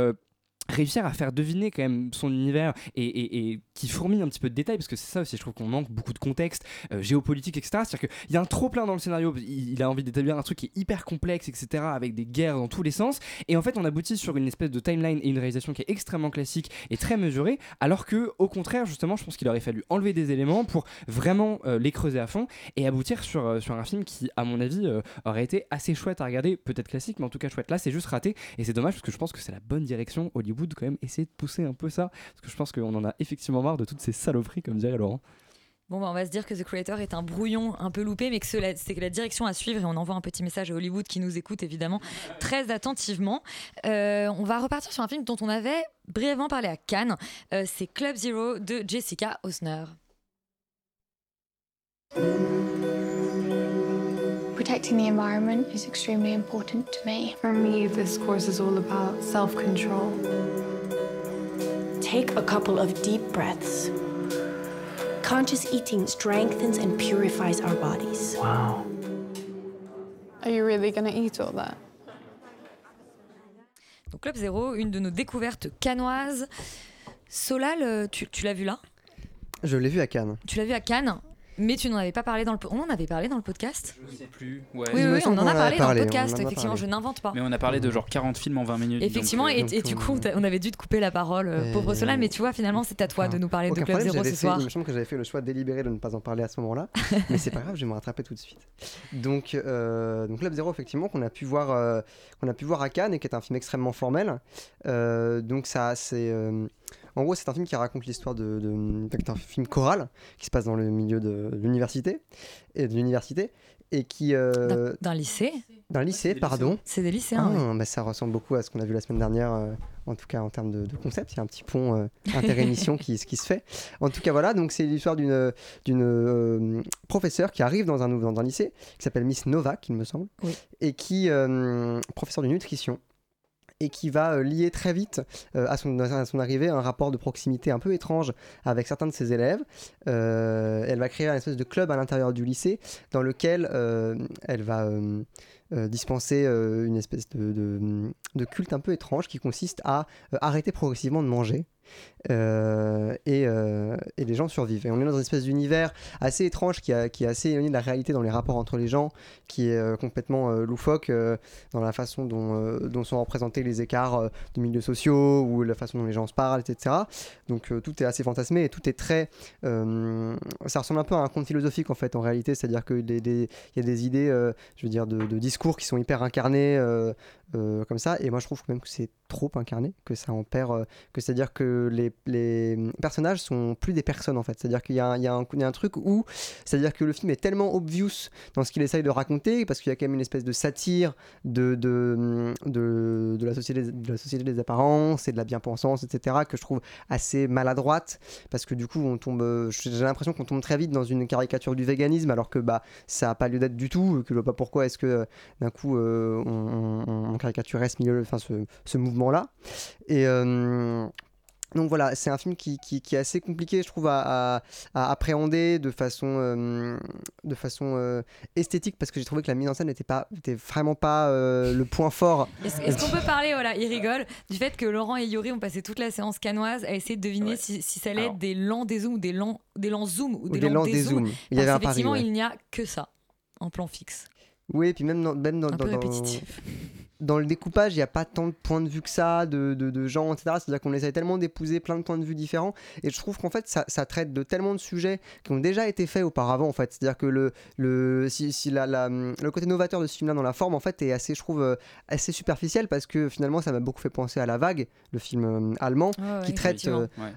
Réussir à faire deviner quand même son univers et, qui fourmille un petit peu de détails parce que c'est ça aussi je trouve qu'on manque beaucoup de contexte euh, géopolitique etc c'est à dire qu'il y a un trop plein dans le scénario il, a envie d'établir un truc qui est hyper complexe etc avec des guerres dans tous les sens. Et en fait on aboutit sur une espèce de timeline et une réalisation qui est extrêmement classique et très mesurée alors que au contraire justement je pense qu'il aurait fallu enlever des éléments pour vraiment euh, les creuser à fond et aboutir sur, euh, sur un film qui à mon avis aurait été assez chouette à regarder peut-être classique mais en tout cas chouette. Là c'est juste raté et c'est dommage parce que je pense que c'est la bonne direction Hollywood quand même essayer de pousser un peu ça parce que je pense qu'on en a effectivement marre de toutes ces saloperies comme dirait Laurent Bon, bah, on va se dire que The Creator est un brouillon un peu loupé, mais que c'est la direction à suivre, et on envoie un petit message à Hollywood qui nous écoute évidemment très attentivement. Euh, on va repartir sur un film dont on avait brièvement parlé à Cannes. Euh, c'est Club Zero de Jessica Osner. Protecting the environment is extremely important to me. For me, this course is all about self control. Take a couple of deep breaths. Conscious eating strengthens and purifies our bodies. Wow. Are you really to eat all that? Donc Club Zero, une de nos découvertes canoises. Solal, euh, tu, tu l'as vu là? Je l'ai vu à Cannes. Tu l'as vu à Cannes? Mais tu n'en avais pas parlé dans le on en avait parlé dans le podcast Je sais plus. Ouais. oui, oui, oui, on en a parlé, dans le podcast effectivement je n'invente pas Mais on a parlé de genre 40 films en 20 minutes. effectivement donc, euh, et, donc, et du coup on t'a- on avait dû te couper la parole euh, Et- pauvre Solal mais tu vois finalement c'est à toi de nous parler de Club problème, Zero j'avais ce fait- soir Il me semble que j'avais fait le choix délibéré de ne pas en parler à ce moment-là, mais c'est pas grave, je vais me rattraper tout de suite. Donc, euh, donc Club Zero, effectivement, qu'on a pu voir, euh, qu'on a pu voir à Cannes et qui est un film extrêmement formel. Euh, donc ça, c'est euh, en gros, c'est un film qui raconte l'histoire de, un film choral qui se passe dans le milieu de l'université et de l'université et qui euh, D'un- lycée d'un lycée, pardon. c'est des lycéens Ah, bah, ça ressemble beaucoup à ce qu'on a vu la semaine dernière, euh, en tout cas en termes de, de concept. Il y a un petit pont euh, inter-émission qui, qui se fait. En tout cas, voilà, donc c'est l'histoire d'une d'une euh, professeure qui arrive dans un, nou- dans un lycée qui s'appelle Miss Novak, il me semble, Oui. et qui, euh, professeur de nutrition, et qui va euh, lier très vite euh, à, son, arrivée un rapport de proximité un peu étrange avec certains de ses élèves. Euh, elle va créer un espèce de club à l'intérieur du lycée dans lequel elle va dispenser une espèce de, culte un peu étrange qui consiste à arrêter progressivement de manger. Euh, et, euh, et les gens survivent. Et on est dans une espèce d'univers assez étrange qui, est assez éloigné de la réalité dans les rapports entre les gens, qui est euh, complètement loufoque dans la façon dont, sont représentés les écarts de milieux sociaux ou la façon dont les gens se parlent, etc. Donc tout est assez fantasmé et tout est très... ça ressemble un peu à un conte philosophique en fait en réalité, c'est-à-dire qu'il y a des idées, je veux dire, de, de discours qui sont hyper incarnés comme ça, et moi je trouve même que c'est trop incarné, que ça en perd, euh, que c'est-à-dire que les, les personnages sont plus des personnes en fait, c'est-à-dire qu'il y, y y a un truc où, c'est-à-dire que le film est tellement obvious dans ce qu'il essaye de raconter, parce qu'il y a quand même une espèce de satire de, de, de, de la, société, de la société des apparences et de la bien-pensance, etc., que je trouve assez maladroite, parce que du coup on tombe, j'ai l'impression qu'on tombe très vite dans une caricature du véganisme, alors que bah, ça n'a pas lieu d'être du tout, que je vois pas pourquoi est-ce que euh, d'un coup euh, on, on- on caricaturait ce, milieu, enfin, ce, ce mouvement-là. Et euh, donc voilà, c'est un film qui, qui- qui est assez compliqué, je trouve, à, à- à appréhender de façon, euh, de façon euh, esthétique, parce que j'ai trouvé que la mise en scène n'était pas, était vraiment pas euh, le point fort. Est-ce qu'on peut parler, voilà, il rigole, du fait que Laurent et Yuri ont passé toute la séance canoise à essayer de deviner si, si ça allait être des lents des zooms ou des lents, des lents zoom ou des, des lents des zooms. zooms. Il y avait un pari, ouais. il n'y a que ça en plan fixe. Oui, et puis même dans, même dans, Un dans- peu dans- répétitif. dans le découpage, il n'y a pas tant de points de vue que ça, de, de, de gens, etc. C'est-à-dire qu'on essaie tellement d'épouser plein de points de vue différents. Et je trouve qu'en fait, ça, ça traite de tellement de sujets qui ont déjà été faits auparavant, en fait. C'est-à-dire que le, le, si, si la, la- le côté novateur de ce film-là dans la forme, en fait, est assez, je trouve, euh, assez superficiel parce que finalement, ça m'a beaucoup fait penser à La Vague, le film euh, allemand, ouais, qui traite euh, Ouais.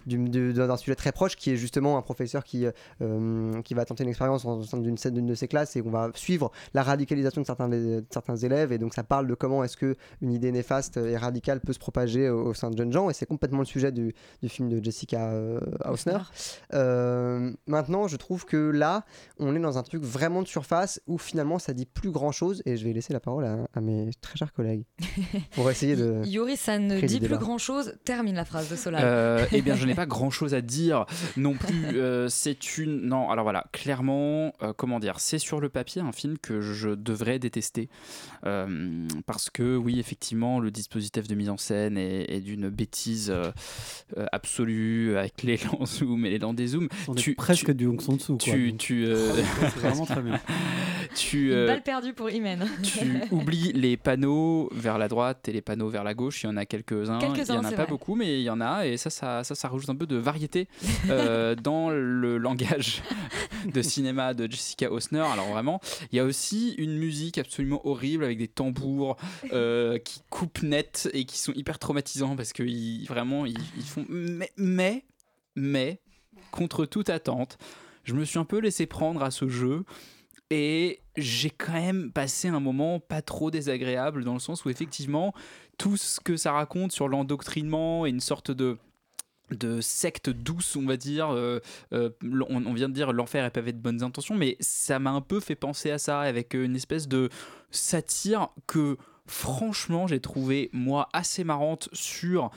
d'un sujet très proche qui est justement un professeur qui, euh, qui va tenter une expérience au sein d'une d'une de ses classes et on va suivre la radicalisation de certains, de certains élèves et donc ça parle de comment est-ce que une idée néfaste et radicale peut se propager au, au sein de jeunes gens et c'est complètement le sujet du, du film de Jessica euh, Hausner. Euh, maintenant je trouve que là on est dans un truc vraiment de surface où finalement ça dit plus grand chose et je vais laisser la parole à, à mes très chers collègues pour essayer de... Yuri, ça ne dit plus grand chose. Termine la phrase de Solal. Euh, eh bien, je n'ai pas grand chose à dire non plus. Euh, c'est une. Non, alors voilà, clairement, euh, comment dire, c'est sur le papier un film que je devrais détester. Euh, parce que, oui, effectivement, le dispositif de mise en scène est, est d'une bêtise euh, euh, absolue avec les lents zoom et les lents dézoom. On est presque du Hong Tu, donc. tu, euh, C'est vraiment très bien. tu, Une euh, balle perdue pour Imen. tu oublies les panneaux vers la droite et les panneaux vers la gauche. Il y en a quelques-uns. Il n'y en a pas vrai. beaucoup, mais il y en a. Et ça, ça, ça, ça rajoute un peu de variété euh, dans le langage de cinéma de Jessica Osner. Alors vraiment, il y a aussi une musique absolument horrible avec des tambours euh, qui coupent net et qui sont hyper traumatisants parce que ils- vraiment, ils, ils font. Mais, mais, mais, contre toute attente, je me suis un peu laissé prendre à ce jeu. Et j'ai quand même passé un moment pas trop désagréable dans le sens où effectivement tout ce que ça raconte sur l'endoctrinement et une sorte de de secte douce, on va dire. euh, euh, on, vient de dire l'enfer est pavé de bonnes intentions, mais ça m'a un peu fait penser à ça avec euh, une espèce de satire que franchement j'ai trouvé moi assez marrante sur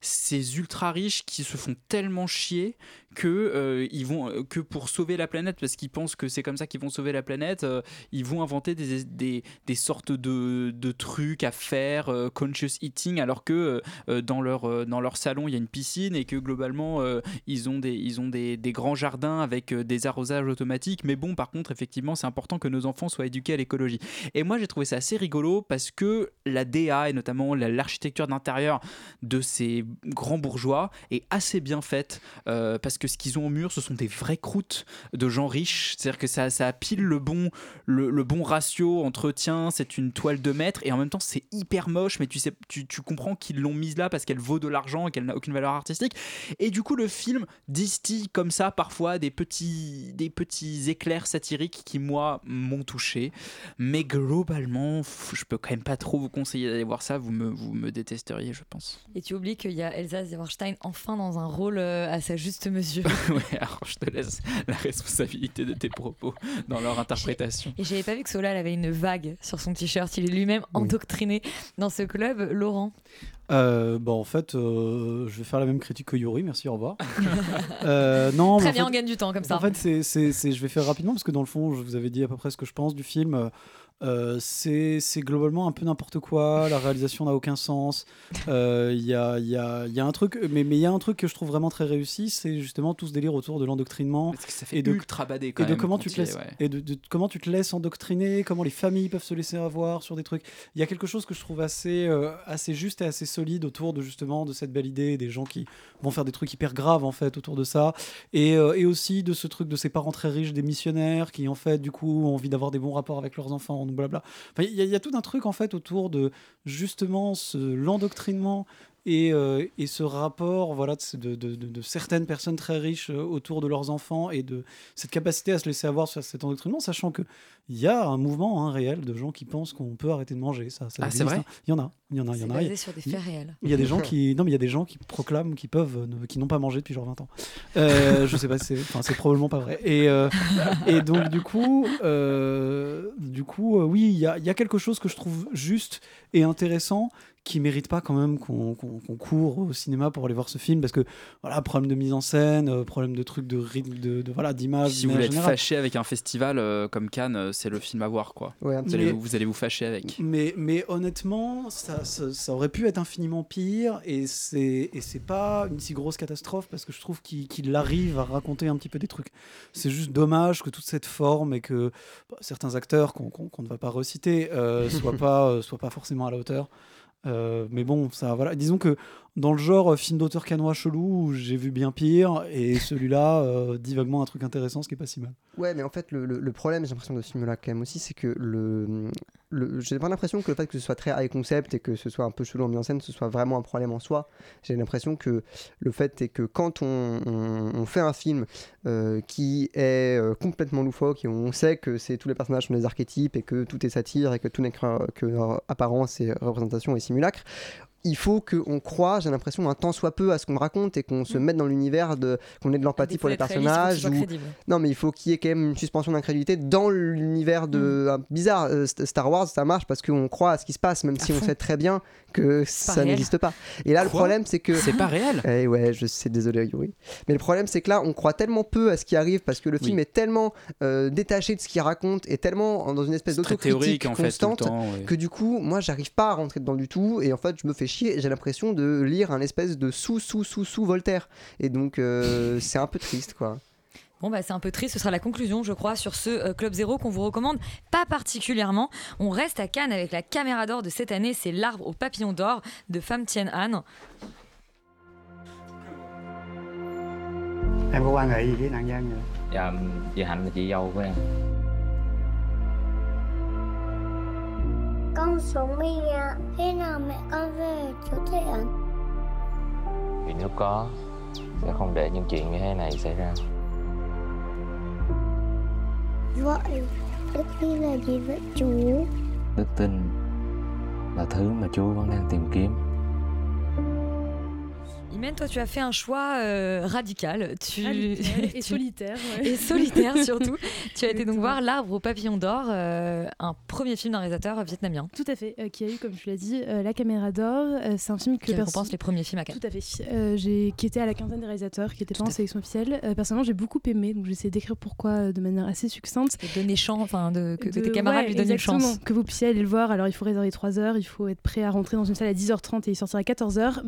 ces ultra riches qui se font tellement chier que euh, ils vont euh, que pour sauver la planète parce qu'ils pensent que c'est comme ça qu'ils vont sauver la planète euh, ils vont inventer des, des, sortes de, de trucs à faire conscious eating alors que dans leur dans leur salon il y a une piscine et que globalement ils ont des ils ont des, des grands jardins avec des arrosages automatiques. Mais bon par contre effectivement c'est important que nos enfants soient éduqués à l'écologie. Et moi j'ai trouvé ça assez rigolo parce que la DA et notamment la- l'architecture d'intérieur de ces grands bourgeois est assez bien faite parce que ce qu'ils ont au mur ce sont des vraies croûtes de gens riches. C'est à dire que ça, ça pile le bon le, bon ratio entre tiens c'est une toile de mètre et en même temps c'est hyper moche mais tu sais tu, tu comprends qu'ils l'ont mise là parce qu'elle vaut de l'argent et qu'elle n'a aucune valeur artistique. Et du coup le film distille comme ça parfois des petits des petits éclairs satiriques qui moi m'ont touché. Mais globalement je peux quand même pas trop vous conseiller d'aller voir ça. Vous me, vous me détesteriez je pense. Et tu oublies qu'il y a Elsa Zieberstein enfin dans un rôle euh, à sa juste mesure. ouais, alors je te laisse la responsabilité de tes propos dans leur interprétation. Et j'avais pas vu que Solal avait une vague sur son t-shirt. Il est lui-même endoctriné dans ce club. Laurent. Euh, bon, en fait, euh, je vais faire la même critique que Yuri, merci, au revoir. Euh, non, Très en bien, fait- on gagne du temps comme ça. En fait, c'est, c'est, c'est- je vais faire rapidement parce que dans le fond, je vous avais dit à peu près ce que je pense du film. Euh, c'est, globalement un peu n'importe quoi. La réalisation n'a aucun sens. Euh, Il y, a, y, a, y a un truc, mais mais il y a un truc que je trouve vraiment très réussi, c'est justement tout ce délire autour de l'endoctrinement et de ultra badé quand et de même comment quand tu te est, laisses ouais. et de, de comment tu te laisses endoctriner, comment les familles peuvent se laisser avoir sur des trucs. Il y a quelque chose que je trouve assez euh, assez juste et assez solide autour de justement de cette belle idée des gens qui vont faire des trucs hyper graves en fait autour de ça et, euh, et aussi de ce truc de ces parents très riches des missionnaires qui en fait du coup ont envie d'avoir des bons rapports avec leurs enfants blabla. Il y, y a tout un truc en fait autour de justement ce l'endoctrinement et, euh, et ce rapport voilà, de, de- de- de- de certaines personnes très riches euh, autour de leurs enfants et de cette capacité à se laisser avoir sur cet endoctrinement, sachant qu'il y a un mouvement hein, réel de gens qui pensent qu'on peut arrêter de manger. Ça, ça Ah, c'est vrai hein. Il y en a, il y en a, il y en a. basé sur des faits réels. Il y a des gens qui, non mais il y a des gens qui proclament qu'ils peuvent, euh, ne- qui n'ont pas mangé depuis genre 20 ans. Euh, je sais pas, c'est, enfin, c'est probablement pas vrai. Et, euh, et donc du coup, du coup, oui, il y a, il y a quelque chose que je trouve juste et intéressant qui mérite pas quand même qu'on court au cinéma pour aller voir ce film parce que voilà problème de mise en scène euh, problème de trucs de rythme de, de- voilà d'image Si vous voulez être fâché avec un festival euh, comme Cannes, euh, c'est le film à voir quoi. Ouais, vous, allez, vous allez vous fâcher avec. Mais, mais honnêtement, ça, ça, ça aurait pu être infiniment pire et c'est et c'est pas une si grosse catastrophe parce que je trouve qu'il qu'il arrive à raconter un petit peu des trucs. C'est juste dommage que toute cette forme et que bah, certains acteurs qu'on ne va pas reciter euh, soient pas euh, soient pas forcément à la hauteur. Euh, mais bon, ça voilà. Disons que dans le genre euh, film d'auteur canois chelou, j'ai vu bien pire et celui-là euh, dit vaguement un truc intéressant, ce qui est pas si mal. Ouais, mais en fait, le, problème, j'ai l'impression de ce film-là, quand même aussi, c'est que le, le j'ai pas l'impression que le fait que ce soit très high concept et que ce soit un peu chelou en mise en scène, ce soit vraiment un problème en soi. J'ai l'impression que le fait est que quand on, fait un film euh, qui est complètement loufoque et on sait que c'est tous les personnages sont des archétypes et que tout est satire et que tout n'est que, que leur apparence et représentation et simulacre, il faut qu'on croit, j'ai l'impression, un tant soit peu à ce qu'on raconte et qu'on se mette dans l'univers, de, qu'on ait de l'empathie pour les personnages. ou-. Non, mais il faut qu'il y ait quand même une suspension d'incrédulité dans l'univers de. un- bizarre, euh, St- Star Wars, ça marche parce qu'on croit à ce qui se passe, même si on sait très bien que ça n'existe pas. Et là, le problème, c'est que. C'est pas réel Eh ouais, je sais, désolé, Yuri. Mais le problème, c'est que là, on croit tellement peu à ce qui arrive parce que le film est tellement euh, détaché de ce qu'il raconte et tellement dans une espèce d'autocritique en fait, constante temps, ouais. que du coup, moi, j'arrive pas à rentrer dedans du tout. Et en fait, je me fais chier et j'ai l'impression de lire un espèce de sous, sous, sous, sous Voltaire. Et donc, euh, c'est un peu triste, quoi. Bon, bah, c'est un peu triste. Ce sera la conclusion, je crois, sur ce euh, Club Zéro qu'on vous recommande pas particulièrement. On reste à Cannes avec la caméra d'or de cette année. C'est L'arbre au papillon d'or de Pham Tien Han. Em có quan hệ gì với nạn nhân vậy? Dạ, chị Hạnh là chị dâu của em Con xuống mi ạ. Khi nào mẹ con về chú thiện? Vì nếu có Sẽ không để những chuyện như thế này xảy ra Vậy đức tin là gì vậy chú? Đức tin là thứ mà chú vẫn đang tìm kiếm. Imen, toi, tu as fait un choix euh, radical. Tu... Radical et solitaire, ouais. Et solitaire surtout. tu as été donc voir L'Arbre au papillon d'or, euh, un premier film d'un réalisateur vietnamien. Tout à fait, euh, qui a eu, comme tu l'as dit, la caméra d'or. C'est un film que Qui récompense les premiers films à Cannes. Tout à fait. J'ai qui était à la quinzaine des réalisateurs, qui n'était pas en sélection officielle. Personnellement, j'ai beaucoup aimé, donc j'ai essayé d'écrire pourquoi de manière assez succincte. Et donner chance, enfin, de, que, tes camarades ouais, lui donnent une chance. Que vous puissiez aller le voir. Alors, il faut réserver 3 heures, il faut être prêt à rentrer dans une salle à 10h30 et il sortira à 14h,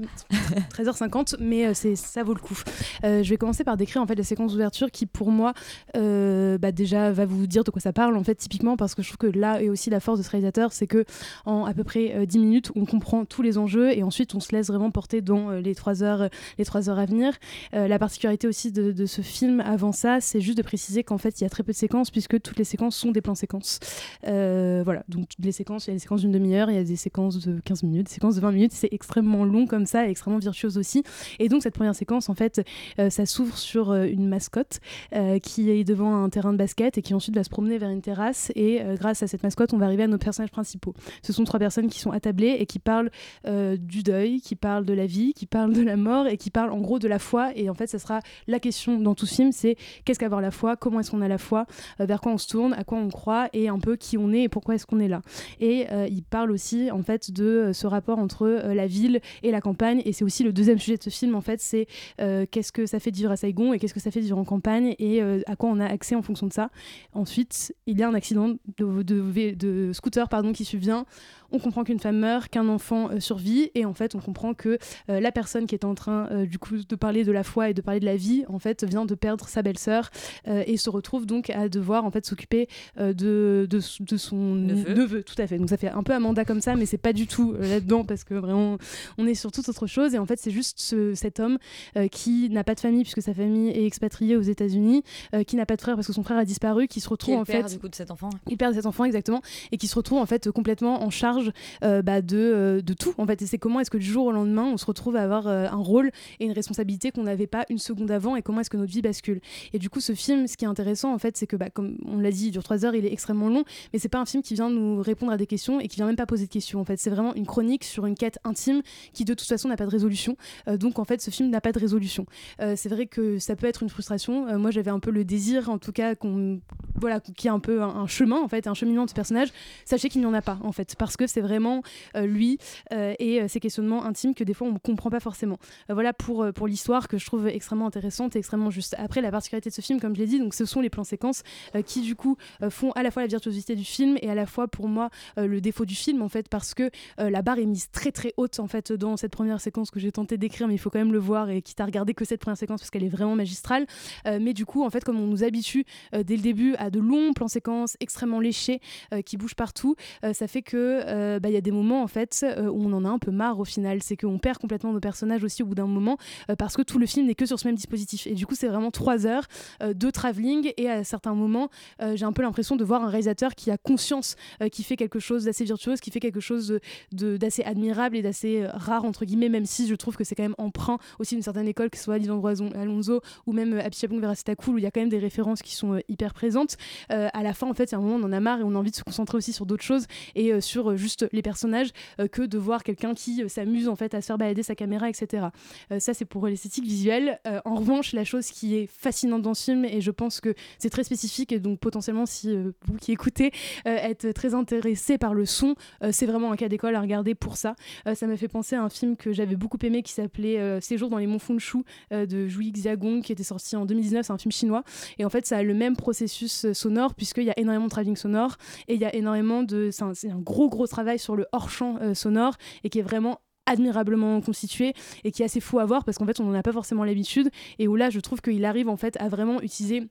13h50, mais euh, ça vaut le coup. Euh, je vais commencer par décrire en fait la séquence d'ouverture qui, pour moi, euh, bah, déjà va vous dire de quoi ça parle en fait typiquement parce que je trouve que là est aussi la force de ce réalisateur, c'est que en à peu près euh, 10 minutes, on comprend tous les enjeux et ensuite on se laisse vraiment porter dans les 3 heures, les 3 heures à venir. La particularité aussi de, ce film avant ça, c'est juste de préciser qu'en fait il y a très peu de séquences puisque toutes les séquences sont des plans séquences. Voilà, donc les séquences, il y a des séquences d'une demi-heure, il y a des séquences de 15 minutes, des séquences de 20 minutes, c'est extrêmement long comme ça et extrêmement virtuose aussi. Et donc cette première séquence, en fait, euh, ça s'ouvre sur euh, une mascotte euh, qui est devant un terrain de basket et qui ensuite va se promener vers une terrasse. Et grâce à cette mascotte, on va arriver à nos personnages principaux. Ce sont trois personnes qui sont attablées et qui parlent du deuil, qui parlent de la vie, qui parlent de la mort et qui parlent en gros de la foi. Et en fait, ça sera la question dans tout ce film, c'est qu'est-ce qu'avoir la foi, comment est-ce qu'on a la foi, vers quoi on se tourne, à quoi on croit et un peu qui on est et pourquoi est-ce qu'on est là. Et il parle aussi en fait de ce rapport entre la ville et la campagne. Et c'est aussi le deuxième sujet de ce film en fait, c'est euh, qu'est-ce que ça fait de vivre à Saigon et qu'est-ce que ça fait de vivre en campagne et euh, à quoi on a accès en fonction de ça. Ensuite, il y a un accident de, de, vé- de scooter pardon, qui survient. On comprend qu'une femme meurt, qu'un enfant euh, survit, et en fait, on comprend que la personne qui est en train du coup de parler de la foi et de parler de la vie, en fait, vient de perdre sa belle-sœur et se retrouve donc à devoir en fait s'occuper de, de, de son Neveu. tout à fait. Donc ça fait un peu Amanda comme ça, mais c'est pas du tout là-dedans parce que vraiment, on est sur toute autre chose. Et en fait, c'est juste ce- cet homme euh, qui n'a pas de famille puisque sa famille est expatriée aux États-Unis, euh, qui n'a pas de frère parce que son frère a disparu, qui se Qui retrouve est le en père, fait du coup de cet enfant. il perd cet enfant exactement et qui se retrouve en fait complètement en charge euh, bah, de, de tout en fait. Et c'est comment est-ce que du jour au lendemain on se retrouve à avoir un rôle et une responsabilité qu'on n'avait pas une seconde avant et comment est-ce que notre vie bascule. Et du coup ce film ce qui est intéressant en fait c'est que bah, comme on l'a dit il dure trois heures il est extrêmement long mais c'est pas un film qui vient nous répondre à des questions et qui vient même pas poser de questions en fait. C'est vraiment une chronique sur une quête intime qui de toute façon n'a pas de résolution donc en fait ce film n'a pas de résolution. Euh, c'est vrai que ça peut être une frustration. Euh, moi j'avais un peu le désir en tout cas qu'on voilà qu'il y ait un peu un, chemin en fait un cheminement de ce personnage. Sachez qu'il n'y en a pas en fait parce que c'est vraiment euh, lui euh, et euh, ses questionnements intimes que des fois on ne comprend pas forcément. Euh, voilà pour, euh, pour l'histoire que je trouve extrêmement intéressante et extrêmement juste. Après la particularité de ce film comme je l'ai dit donc ce sont les plans séquences euh, qui du coup euh, font à la fois la virtuosité du film et à la fois pour moi euh, le défaut du film en fait parce que euh, la barre est mise très très haute en fait dans cette première séquence que j'ai tenté d'écrire mais il faut quand même le voir et quitte à regarder que cette première séquence parce qu'elle est vraiment magistrale. Euh, mais du coup en fait comme on nous habitue euh, dès le début à de longs plans séquences extrêmement léchés euh, qui bougent partout ça fait que bah, il y a des moments en fait où on en a un peu marre au final. C'est qu'on perd complètement nos personnages aussi au bout d'un moment parce que tout le film n'est que sur ce même dispositif. Et du coup c'est vraiment trois heures de travelling et à certains moments j'ai un peu l'impression de voir un réalisateur qui a conscience qui fait quelque chose d'assez virtuose qui fait quelque chose d'assez admirable et d'assez rare entre guillemets même si je trouve que c'est quand même emprunt aussi d'une certaine école que ce soit Dylan Alonso ou même euh, Apichabong Veracita-Cool où il y a quand même des références qui sont euh, hyper présentes. Euh, à la fin en fait il y a un moment on en a marre et on a envie de se concentrer aussi sur d'autres choses et euh, sur juste les personnages que de voir quelqu'un qui s'amuse en fait à se faire balader sa caméra etc ça c'est pour l'esthétique visuelle. En revanche la chose qui est fascinante dans ce film et je pense que c'est très spécifique et donc potentiellement si vous qui écoutez êtes très intéressé par le son c'est vraiment un cas d'école à regarder pour ça. Ça m'a fait penser à un film que j'avais beaucoup aimé qui s'appelait euh, Séjour dans les monts Funshu euh, de Jui Xiaogong qui était sorti en 2019 c'est un film chinois. Et en fait ça a le même processus euh, sonore puisqu'il y a énormément de travelling sonore et il y a énormément de c'est un, gros gros travail sur le hors champ sonore et qui est vraiment admirablement constitué et qui est assez fou à voir parce qu'en fait on n'en a pas forcément l'habitude et où là je trouve qu'il arrive en fait à vraiment utiliser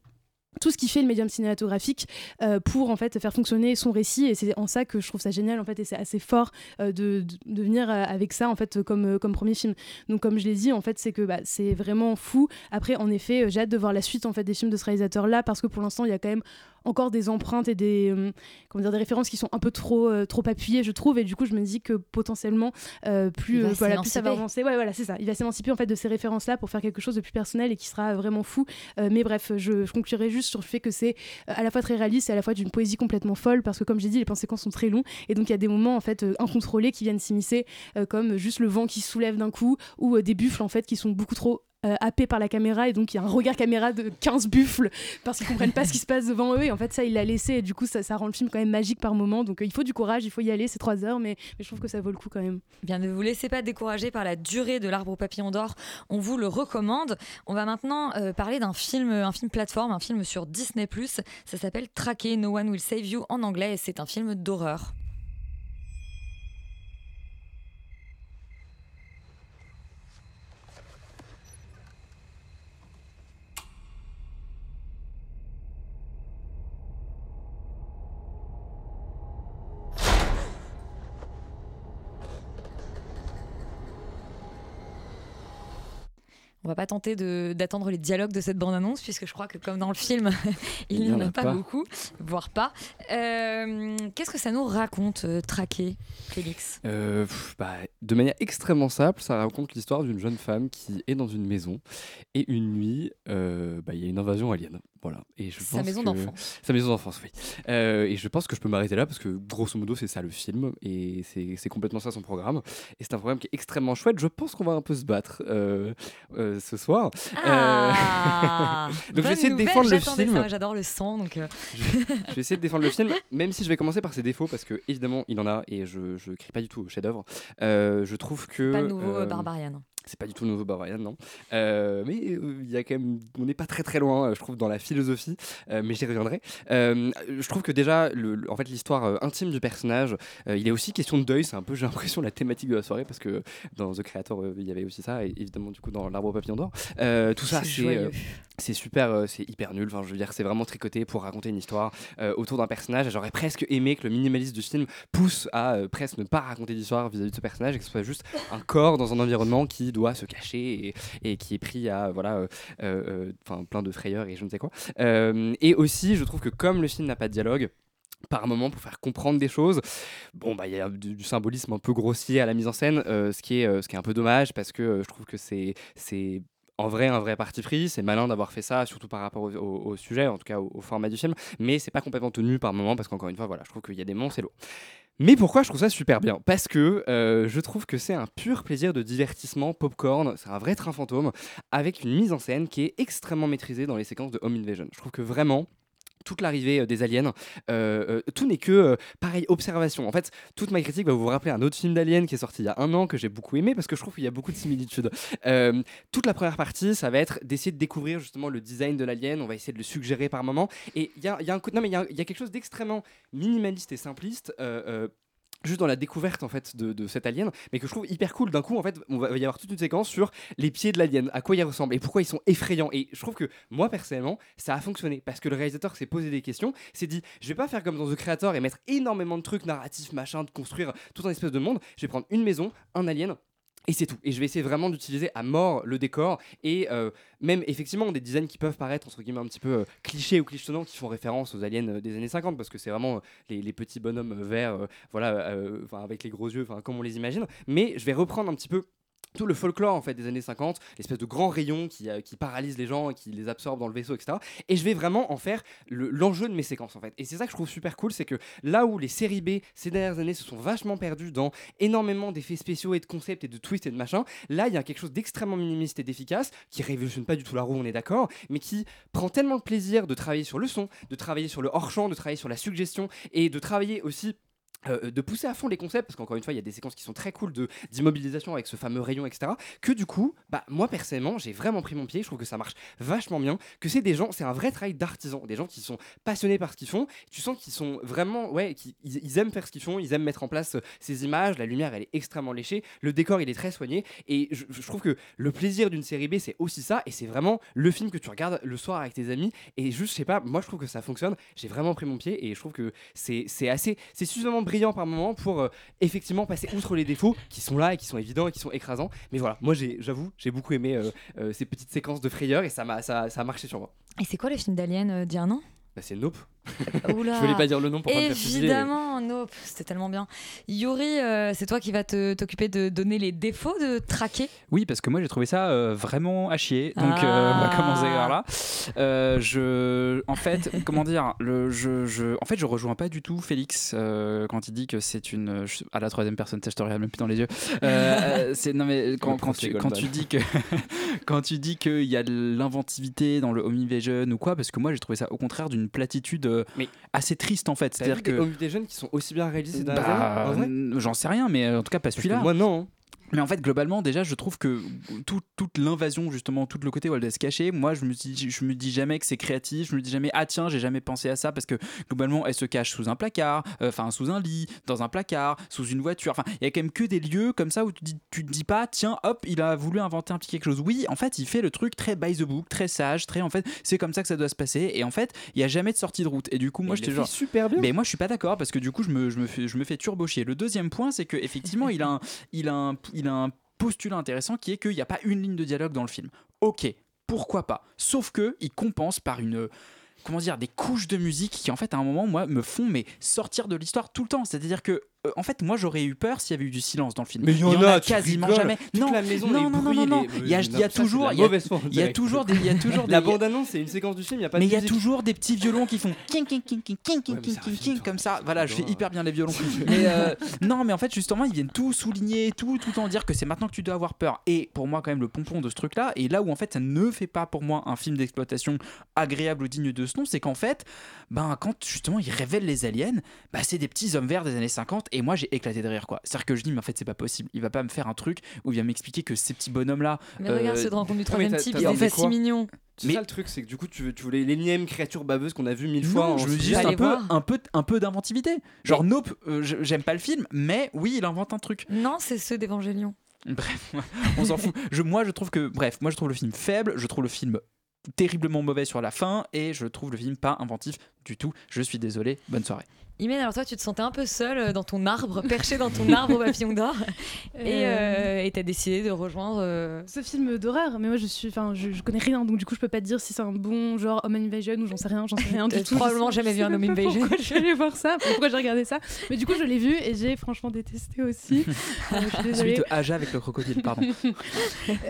tout ce qui fait le médium cinématographique euh, pour en fait faire fonctionner son récit. Et c'est en ça que je trouve ça génial en fait et c'est assez fort euh, de, venir euh, avec ça en fait comme, comme premier film. Donc comme je l'ai dit en fait c'est que bah, c'est vraiment fou. Après en effet j'ai hâte de voir la suite en fait des films de ce réalisateur là parce que pour l'instant il y a quand même encore des empreintes et des, euh, comment dire, des références qui sont un peu trop, euh, trop appuyées, je trouve. Et du coup, je me dis que potentiellement, euh, plus, voilà, plus ça va avancer. Ouais, voilà, c'est ça. Il va s'émanciper en fait de ces références-là pour faire quelque chose de plus personnel et qui sera vraiment fou. Mais bref, je, je conclurai juste sur le fait que c'est à la fois très réaliste et à la fois d'une poésie complètement folle parce que, comme j'ai dit, les plans séquences sont très longs et donc il y a des moments en fait incontrôlés qui viennent s'immiscer, comme juste le vent qui se soulève d'un coup ou des buffles en fait qui sont beaucoup trop euh, par la caméra et donc il y a un regard caméra de 15 buffles parce qu'ils comprennent pas ce qui se passe devant eux et en fait ça il l'a laissé et du coup ça, rend le film quand même magique par moment donc euh, il faut du courage il faut y aller c'est 3 heures mais, mais je trouve que ça vaut le coup quand même Bien, ne vous laissez pas décourager par la durée de l'arbre au papillon d'or. On vous le recommande. On va maintenant euh, parler d'un film, un film plateforme, un film sur Disney+. Ça s'appelle Traqué, No One Will Save You en anglais et c'est un film d'horreur. On va pas tenter d'attendre les dialogues de cette bande-annonce, puisque je crois que comme dans le film, il n'y en a pas, beaucoup, voire pas. Euh, Qu'est-ce que ça nous raconte, euh, Traqué, Félix? Euh, pff, bah, de manière extrêmement simple, ça raconte l'histoire d'une jeune femme qui est dans une maison et une nuit, euh, bah, il y a une invasion alien. Voilà. Et je Sa pense maison que- d'enfance. Sa maison d'enfance, oui. Euh, et je pense que je peux m'arrêter là parce que grosso modo c'est ça le film et c'est complètement ça son programme. Et c'est un programme qui est extrêmement chouette. Je pense qu'on va un peu se battre euh, euh, ce soir. Ah donc je vais essayer de défendre le film. J'adore le sang, donc euh, Je vais essayer de défendre le film, même si je vais commencer par ses défauts, parce que évidemment il en a, et je, je crie pas du tout au chef-d'œuvre. Je trouve que. pas le nouveau Barbarian. C'est pas du tout le nouveau Barbarian, non. Euh, mais euh, il y a quand même, on n'est pas très très loin, euh, je trouve, dans la philosophie. euh, mais j'y reviendrai. Euh, je trouve que déjà, le, le- en fait, l'histoire intime du personnage, il est aussi question de deuil. C'est un peu, j'ai l'impression, la thématique de la soirée parce que dans The Creator, il y avait aussi ça, et évidemment du coup dans l'Arbre au papillon d'or. Tout ça, C'est super, c'est hyper nul. Enfin, je veux dire, c'est vraiment tricoté pour raconter une histoire autour d'un personnage. J'aurais presque aimé que le minimaliste du film pousse à presque ne pas raconter d'histoire vis-à-vis de ce personnage et que ce soit juste un corps dans un environnement qui doit se cacher et, qui est pris à voilà, euh, euh, enfin, plein de frayeurs et je ne sais quoi. Euh, et aussi, je trouve que comme le film n'a pas de dialogue, par moment pour faire comprendre des choses. Bon, bah, il y a du, symbolisme un peu grossier à la mise en scène, euh, ce, qui est, euh, ce qui est un peu dommage parce que euh, je trouve que c'est c'est en vrai un vrai parti pris. C'est malin d'avoir fait ça, surtout par rapport au, sujet, en tout cas au, format du film, mais c'est pas complètement tenu par moment parce qu'encore une fois, voilà, je trouve qu'il y a des monts, c'est lourd. Mais pourquoi je trouve ça super bien? Parce que euh, je trouve que c'est un pur plaisir de divertissement, popcorn, c'est un vrai train fantôme, avec une mise en scène qui est extrêmement maîtrisée dans les séquences de Home Invasion. Je trouve que vraiment, toute l'arrivée euh, des aliens, euh, euh, tout n'est que, pareil, observation. En fait, toute ma critique va vous rappeler un autre film d'Alien qui est sorti il y a un an, que j'ai beaucoup aimé, parce que je trouve qu'il y a beaucoup de similitudes. Toute la première partie, ça va être d'essayer de découvrir justement le design de l'alien, on va essayer de le suggérer par moment. Et il y a, y a non, mais il y a- quelque chose d'extrêmement minimaliste et simpliste. Juste dans la découverte en fait de, de cet alien mais que je trouve hyper cool. D'un coup en fait on va y avoir toute une séquence sur les pieds de l'alien à quoi ils ressemblent et pourquoi ils sont effrayants. Et je trouve que moi personnellement ça a fonctionné parce que le réalisateur s'est posé des questions s'est dit je vais pas faire comme dans The Creator et mettre énormément de trucs narratifs machin de construire tout un espèce de monde. Je vais prendre une maison un alien et c'est tout. Et je vais essayer vraiment d'utiliser à mort le décor et euh, même effectivement des designs qui peuvent paraître entre guillemets un petit peu euh, clichés ou clichetonnants qui font référence aux aliens euh, des années 50 parce que c'est vraiment les, petits bonhommes verts, voilà, avec les gros yeux, comme on les imagine. Mais je vais reprendre un petit peu tout le folklore en fait des années 50, l'espèce de grand rayon qui, euh, qui paralyse les gens et qui les absorbe dans le vaisseau, etc. Et je vais vraiment en faire le- l'enjeu de mes séquences en fait. Et c'est ça que je trouve super cool, c'est que là où les séries B ces dernières années se sont vachement perdues dans énormément d'effets spéciaux et de concepts et de twists et de machin, là il y a quelque chose d'extrêmement minimaliste et d'efficace qui révolutionne pas du tout la roue, on est d'accord, mais qui prend tellement de plaisir de travailler sur le son, de travailler sur le hors-champ, de travailler sur la suggestion et de travailler aussi euh, de pousser à fond les concepts, parce qu'encore une fois, il y a des séquences qui sont très cool de d'immobilisation avec ce fameux rayon, etc. Que du coup, bah, moi personnellement, j'ai vraiment pris mon pied. Je trouve que ça marche vachement bien. Que c'est des gens, c'est un vrai travail d'artisan, des gens qui sont passionnés par ce qu'ils font. Tu sens qu'ils sont vraiment, ouais, qui, ils, ils aiment faire ce qu'ils font, ils aiment mettre en place euh, ces images. La lumière, elle est extrêmement léchée, le décor, il est très soigné. Et je, je trouve que le plaisir d'une série B, c'est aussi ça. Et c'est vraiment le film que tu regardes le soir avec tes amis. Et juste, je sais pas, moi je trouve que ça fonctionne. J'ai vraiment pris mon pied et je trouve que c'est c'est assez, c'est suffisamment brillant par moment pour euh, effectivement passer outre les défauts qui sont là et qui sont évidents et qui sont écrasants. Mais voilà, moi j'avoue, j'ai beaucoup aimé euh, euh, ces petites séquences de frayeur et ça m'a, ça, ça a marché sur moi. Et c'est quoi le film d'Alien d'il y a un an? Bah, c'est Nope. Oula. Je voulais pas dire le nom pour pas me Évidemment, Nope, c'était tellement bien. Yuri, euh, c'est toi qui vas te- t'occuper de donner les défauts de traquer. Oui, parce que moi j'ai trouvé ça euh, vraiment à chier. Donc Ah. euh, on va commencer par là. Euh, je, en fait, comment dire, le, je, je, en fait, je rejoins pas du tout Félix euh, quand il dit que c'est une, je- à la troisième personne, je te regarde même plus dans les yeux. Euh, c'est non mais quand, tu, quand Goldman. tu dis que quand tu dis qu'il y a de l'inventivité dans le home invasion ou quoi, parce que moi j'ai trouvé ça au contraire d'une platitude euh, assez triste en fait. C'est-à-dire des que Home Invasion qui sont aussi bien réalisés bah, J'en sais rien, mais en tout cas pas celui-là. moi, non, hein. Mais en fait, globalement, déjà, je trouve que tout- toute l'invasion, justement, tout le côté où elle doit se cacher, moi, je me, dis, je me dis jamais que c'est créatif, je me dis jamais, ah tiens, j'ai jamais pensé à ça, parce que globalement, elle se cache sous un placard, euh, enfin, sous un lit, dans un placard, sous une voiture. Enfin, il y a quand même que des lieux comme ça où tu, dis, tu te dis pas, tiens, hop, il a voulu inventer un petit quelque chose. Oui, en fait, il fait le truc très by the book, très sage, très, en fait, c'est comme ça que ça doit se passer. Et en fait, il y a jamais de sortie de route. Et du coup, moi, j'étais genre. super bien. Mais moi, je suis pas d'accord parce que du coup, je me, je me, fais, je me fais. Le deuxième point, c'est que effectivement, il a un, il a un, il a un postulat intéressant qui est qu'il n'y a pas une ligne de dialogue dans le film. Ok, pourquoi pas Sauf que il compense par une comment dire des couches de musique qui en fait à un moment moi me font sortir de l'histoire tout le temps c'est à dire que en fait moi j'aurais eu peur s'il y avait eu du silence dans le film Mais il y en a, tu quasiment rigoles. jamais Toute non la maison, non non non non il y a, euh, il y a toujours la il y a- mauvaise foi en il y a direct. toujours des il y a toujours des La bande-annonce, c'est une séquence du film, il y a pas de mais il y a toujours des petits violons qui font king king king king king king king king king comme ça. Voilà, je fais hyper bien les violons. euh, non, mais en fait justement ils viennent tout souligner, tout tout en dire que c'est maintenant que tu dois avoir peur. Et pour moi quand même le pompon de ce truc là, et là où en fait ça ne fait pas pour moi un film d'exploitation agréable ou digne de ce nom, c'est qu'en fait, ben quand justement ils révèlent les aliens, bah c'est des petits hommes verts des années 50 et moi j'ai éclaté de rire quoi. C'est-à-dire que je dis mais en fait c'est pas possible. Il va pas me faire un truc où il vient m'expliquer que ces petits bonhommes là. Mais regarde ceux de Rencontre du troisième type, ils fait étaient quoi si mignons. C'est Mais- ça le truc, c'est que du coup, tu, veux- tu voulais l'énième créature baveuse qu'on a vu mille fois. Non, en je me dis cinéma. juste un peu, un peu, un peu d'inventivité. Genre Nope, euh, j'aime pas le film, mais oui, il invente un truc. Non, c'est ceux d'Evangélion. Bref, on s'en fout. Je, moi, je trouve que, bref, moi, je trouve le film faible. Je trouve le film terriblement mauvais sur la fin et je trouve le film pas inventif du tout. Je suis désolé. Bonne soirée. Imen, alors toi, tu te sentais un peu seul euh, dans ton arbre, perché dans ton arbre au papillon d'or, et Euh, euh, et t'as décidé de rejoindre. euh, Ce film d'horreur, mais moi je suis, enfin, je, je connais rien, donc du coup je peux pas te dire si c'est un bon genre Home Invasion ou j'en sais rien, j'en sais rien du tout. probablement jamais vu un Home Invasion. Pourquoi je suis allée voir ça Pourquoi j'ai regardé ça Mais du coup je l'ai vu et j'ai franchement détesté aussi. Euh, je Celui de Aja avec le crocodile, pardon.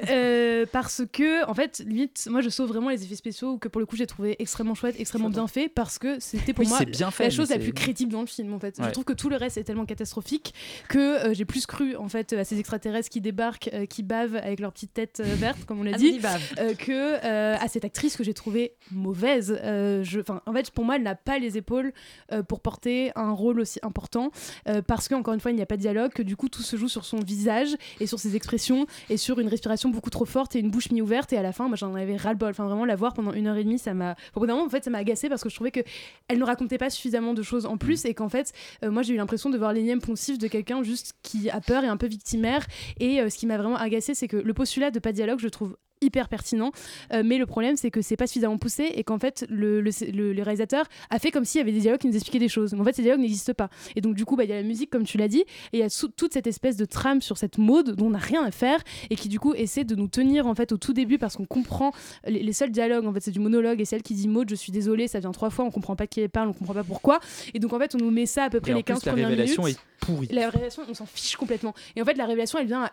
Euh, parce que en fait limite moi je sauve vraiment les effets spéciaux que pour le coup j'ai trouvé extrêmement chouette extrêmement bien fait parce que c'était pour Oui, moi c'est bien fait, la chose la plus crédible dans le film en fait. Je trouve que tout le reste est tellement catastrophique que euh, j'ai plus cru en fait à ces extraterrestres qui débarquent euh, qui bavent avec leur petite tête euh, verte comme on l'a dit Bave. euh, que euh, à cette actrice que j'ai trouvée mauvaise. Euh, je enfin en fait pour moi elle n'a pas les épaules euh, pour porter un rôle aussi important euh, parce qu'encore une fois il n'y a pas de dialogue que du coup tout se joue sur son visage et sur ses expressions et sur une respiration beaucoup trop forte et une bouche mi-ouverte. Et à la fin moi j'en avais ras le bol enfin vraiment la voir pendant une heure et demie ça m'a au bout d'un moment en fait ça m'a agacé parce que je trouvais que elle ne racontait pas suffisamment de choses en plus et qu'en fait euh, moi j'ai eu l'impression de voir l'énième poncif de quelqu'un juste qui a peur et un peu victimaire. Et euh, ce qui m'a vraiment agacé c'est que le postulat de pas dialogue je trouve hyper pertinent. Euh, mais le problème c'est que c'est pas suffisamment poussé et qu'en fait le, le, le- le réalisateur a fait comme s'il y avait des dialogues qui nous expliquaient des choses. Mais en fait ces dialogues n'existent pas. Et donc du coup bah, il y a la musique comme tu l'as dit et il y a toute cette espèce de trame sur cette mode dont on n'a rien à faire et qui du coup essaie de nous tenir en fait au tout début parce qu'on comprend les, les seuls dialogues en fait c'est du monologue et celle qui dit Maud je suis désolée ça vient trois fois on comprend pas qui elle parle on comprend pas pourquoi. Et donc en fait on nous met ça à peu près Et en les 15 plus, la premières révélation minutes. est pourrie. la révélation, on s'en fiche complètement. Et en fait, la révélation, elle vient à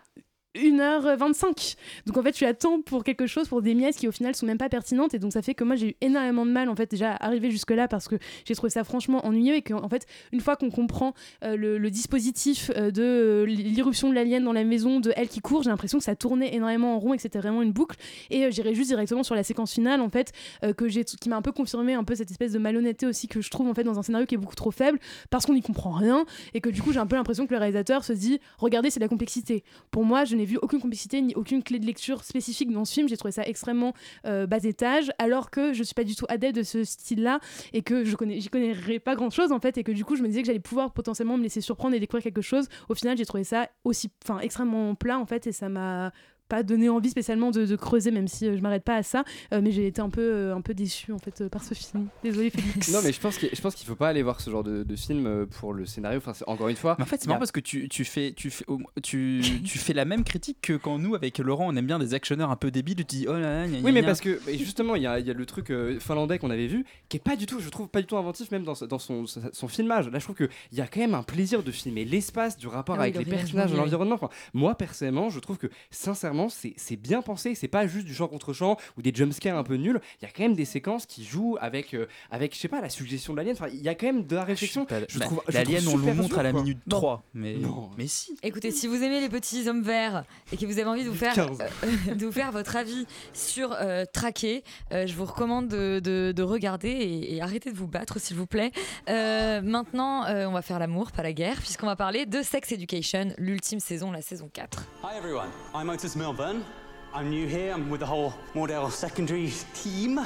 1h25. Donc en fait, tu attends pour quelque chose, pour des miettes qui au final sont même pas pertinentes. Et donc ça fait que moi, j'ai eu énormément de mal en fait déjà à arriver jusque-là parce que j'ai trouvé ça franchement ennuyeux et qu'en fait, une fois qu'on comprend euh, le, dispositif euh, de euh, l'irruption de l'alien dans la maison, de elle qui court, j'ai l'impression que ça tournait énormément en rond et que c'était vraiment une boucle. Et j'irai juste directement sur la séquence finale en fait, que qui m'a un peu confirmé un peu cette espèce de malhonnêteté aussi que je trouve en fait dans un scénario qui est beaucoup trop faible parce qu'on n'y comprend rien et que du coup j'ai un peu l'impression que le réalisateur se dit regardez c'est de la complexité pour moi je n'ai vu aucune complexité ni aucune clé de lecture spécifique dans ce film. J'ai trouvé ça extrêmement euh, bas étage alors que je suis pas du tout adepte de ce style là et que je connais j'y connaîtrais pas grand chose en fait et que du coup je me disais que j'allais pouvoir potentiellement me laisser surprendre et découvrir quelque chose. Au final j'ai trouvé ça aussi enfin extrêmement plat en fait et ça m'a pas donné envie spécialement de, de creuser, même si euh, je m'arrête pas à ça. Euh, mais j'ai été un peu, euh, un peu déçue en fait euh, par ce film. Désolée Félix. Non, mais je pense qu'il je pense qu'il faut pas aller voir ce genre de, de film pour le scénario. Enfin, c'est- encore une fois. Mais en fait, c'est a- marrant parce que tu, tu fais, tu, fais, tu, tu fais la même critique que quand nous, avec Laurent, on aime bien des actionneurs un peu débiles. Tu dis, oh là là, gna, gna, Oui, mais gna. parce que justement, il y a, il y a le truc euh, finlandais qu'on avait vu, qui est pas du tout, je trouve, pas du tout inventif, même dans, dans son, son, son filmage. Là, je trouve qu'il y a quand même un plaisir de filmer l'espace, du rapport Ah avec le les personnages, l'environnement. Enfin, moi, personnellement, je trouve que, sincèrement, c'est c'est bien pensé. C'est pas juste du champ contre champ ou des jumpscares un peu nuls. Il y a quand même des séquences qui jouent avec, euh, avec je sais pas, la suggestion de l'alien. Enfin, il y a quand même de la réflexion. Je Bah, trouve, je L'alien, on le montre à la minute Non. 3. Mais, Non. mais si. Écoutez, si vous aimez les petits hommes verts et que vous avez envie de vous faire, 15. euh, de vous faire votre avis sur euh, Traqué, euh, je vous recommande de, de- de regarder et, et arrêtez de vous battre, s'il vous plaît. Euh, maintenant, euh, on va faire l'amour, pas la guerre, puisqu'on va parler de Sex Education, l'ultime saison, la saison 4. Hi everyone, I'm Otis Milburn. I'm new here, I'm with the whole Mordell secondary team.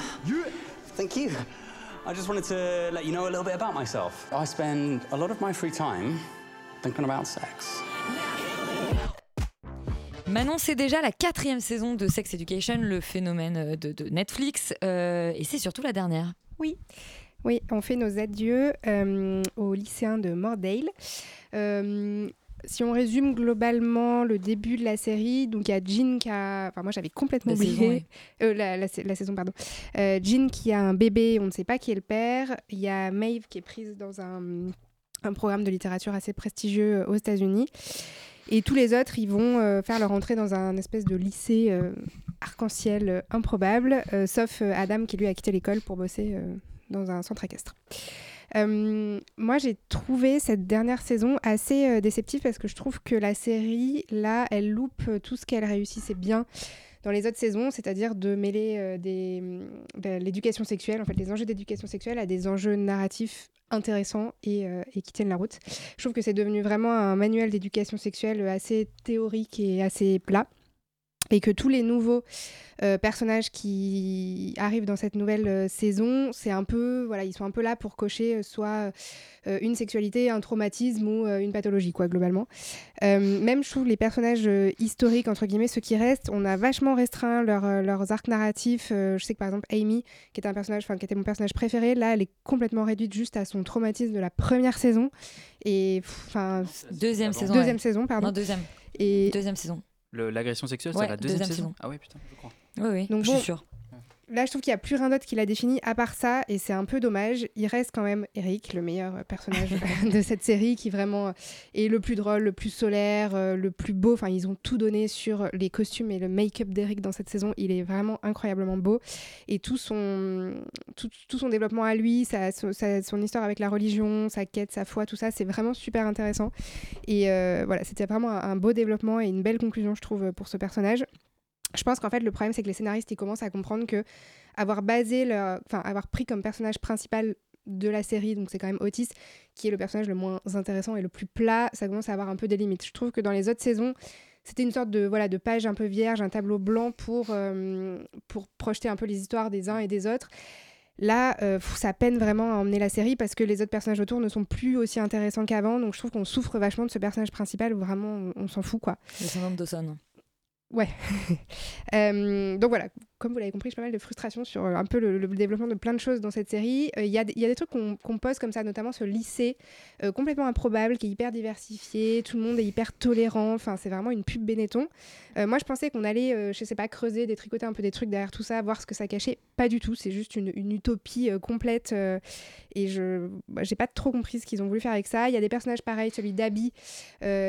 Thank you. I just wanted to let you know a little bit about myself. I spend a lot of my free time thinking about sex. Manon, c'est déjà la quatrième saison de Sex Education, le phénomène euh, de, de Netflix, euh, et c'est surtout la dernière. Oui. Oui, on fait nos adieux euh, aux lycéens de Mordale. Euh, si on résume globalement le début de la série, donc il y a Jean qui a... Enfin moi j'avais complètement La oublié... saison, oui. Euh, la, la sa- la saison, pardon. Euh, Jean qui a un bébé, on ne sait pas qui est le père. Il y a Maeve qui est prise dans un, un programme de littérature assez prestigieux euh, aux États-Unis. Et tous les autres, ils vont euh, faire leur entrée dans un espèce de lycée arc-en-ciel improbable, sauf Adam qui lui a quitté l'école pour bosser dans un centre équestre. Euh, moi, j'ai trouvé cette dernière saison assez euh, déceptive parce que je trouve que la série, là, elle loupe euh, tout ce qu'elle réussissait bien dans les autres saisons, c'est-à-dire de mêler euh, des, de l'éducation sexuelle, en fait, les enjeux d'éducation sexuelle à des enjeux narratifs intéressants et qui tiennent la route. Je trouve que c'est devenu vraiment un manuel d'éducation sexuelle assez théorique et assez plat. Et que tous les nouveaux euh, personnages qui arrivent dans cette nouvelle euh, saison, c'est un peu, voilà, ils sont un peu là pour cocher euh, soit une sexualité, un traumatisme ou une pathologie, quoi, globalement. Même, je trouve, les personnages historiques, entre guillemets, ceux qui restent, on a vachement restreint leur, leurs arcs narratifs. Je sais que, par exemple, Amy, qui était un personnage, enfin, qui était mon personnage préféré, là, elle est complètement réduite juste à son traumatisme de la première saison. Et, enfin... Deuxième saison. Deuxième ouais. saison, pardon. Non, deuxième. Et... Deuxième saison. Le- L'agression sexuelle, Ouais, c'est la deuxième, deuxième saison. saison? Ah ouais, putain, je crois. Oui, oui, Donc je bon, suis sûre. Là, je trouve qu'il n'y a plus rien d'autre qui l'a défini à part ça, et c'est un peu dommage. Il reste quand même Eric, le meilleur euh, personnage de cette série, qui vraiment euh, est le plus drôle, le plus solaire, euh, le plus beau. Enfin, ils ont tout donné sur les costumes et le make-up d'Eric dans cette saison. Il est vraiment incroyablement beau. Et tout son, tout, tout son développement à lui, sa, son, sa- son histoire avec la religion, sa quête, sa foi, tout ça, c'est vraiment super intéressant. Et euh, voilà, c'était vraiment un beau développement et une belle conclusion, je trouve, pour ce personnage. Je pense qu'en fait, le problème, c'est que les scénaristes, ils commencent à comprendre que avoir basé. Enfin, avoir pris comme personnage principal de la série, donc c'est quand même Otis, qui est le personnage le moins intéressant et le plus plat, ça commence à avoir un peu des limites. Je trouve que dans les autres saisons, c'était une sorte de, voilà, de page un peu vierge, un tableau blanc pour, euh, pour projeter un peu les histoires des uns et des autres. Là, euh, ça peine vraiment à emmener la série parce que les autres personnages autour ne sont plus aussi intéressants qu'avant. Donc je trouve qu'on souffre vachement de ce personnage principal où vraiment on, s'en fout quoi. Le syndrome. Ouais. Euh, donc voilà, comme vous l'avez compris, j'ai pas mal de frustration sur euh, un peu le, développement de plein de choses dans cette série. Euh, Il y, a, des- trucs qu'on pose comme ça, notamment ce lycée euh, complètement improbable, qui est hyper diversifié, tout le monde est hyper tolérant, enfin c'est vraiment une pub Benetton. Moi je pensais qu'on allait, je sais pas, creuser, détricoter un peu des trucs derrière tout ça, voir ce que ça cachait. Pas du tout, c'est juste une, utopie complète et je bah, j'ai pas trop compris ce qu'ils ont voulu faire avec ça. Il y a des personnages pareils, celui d'Abby,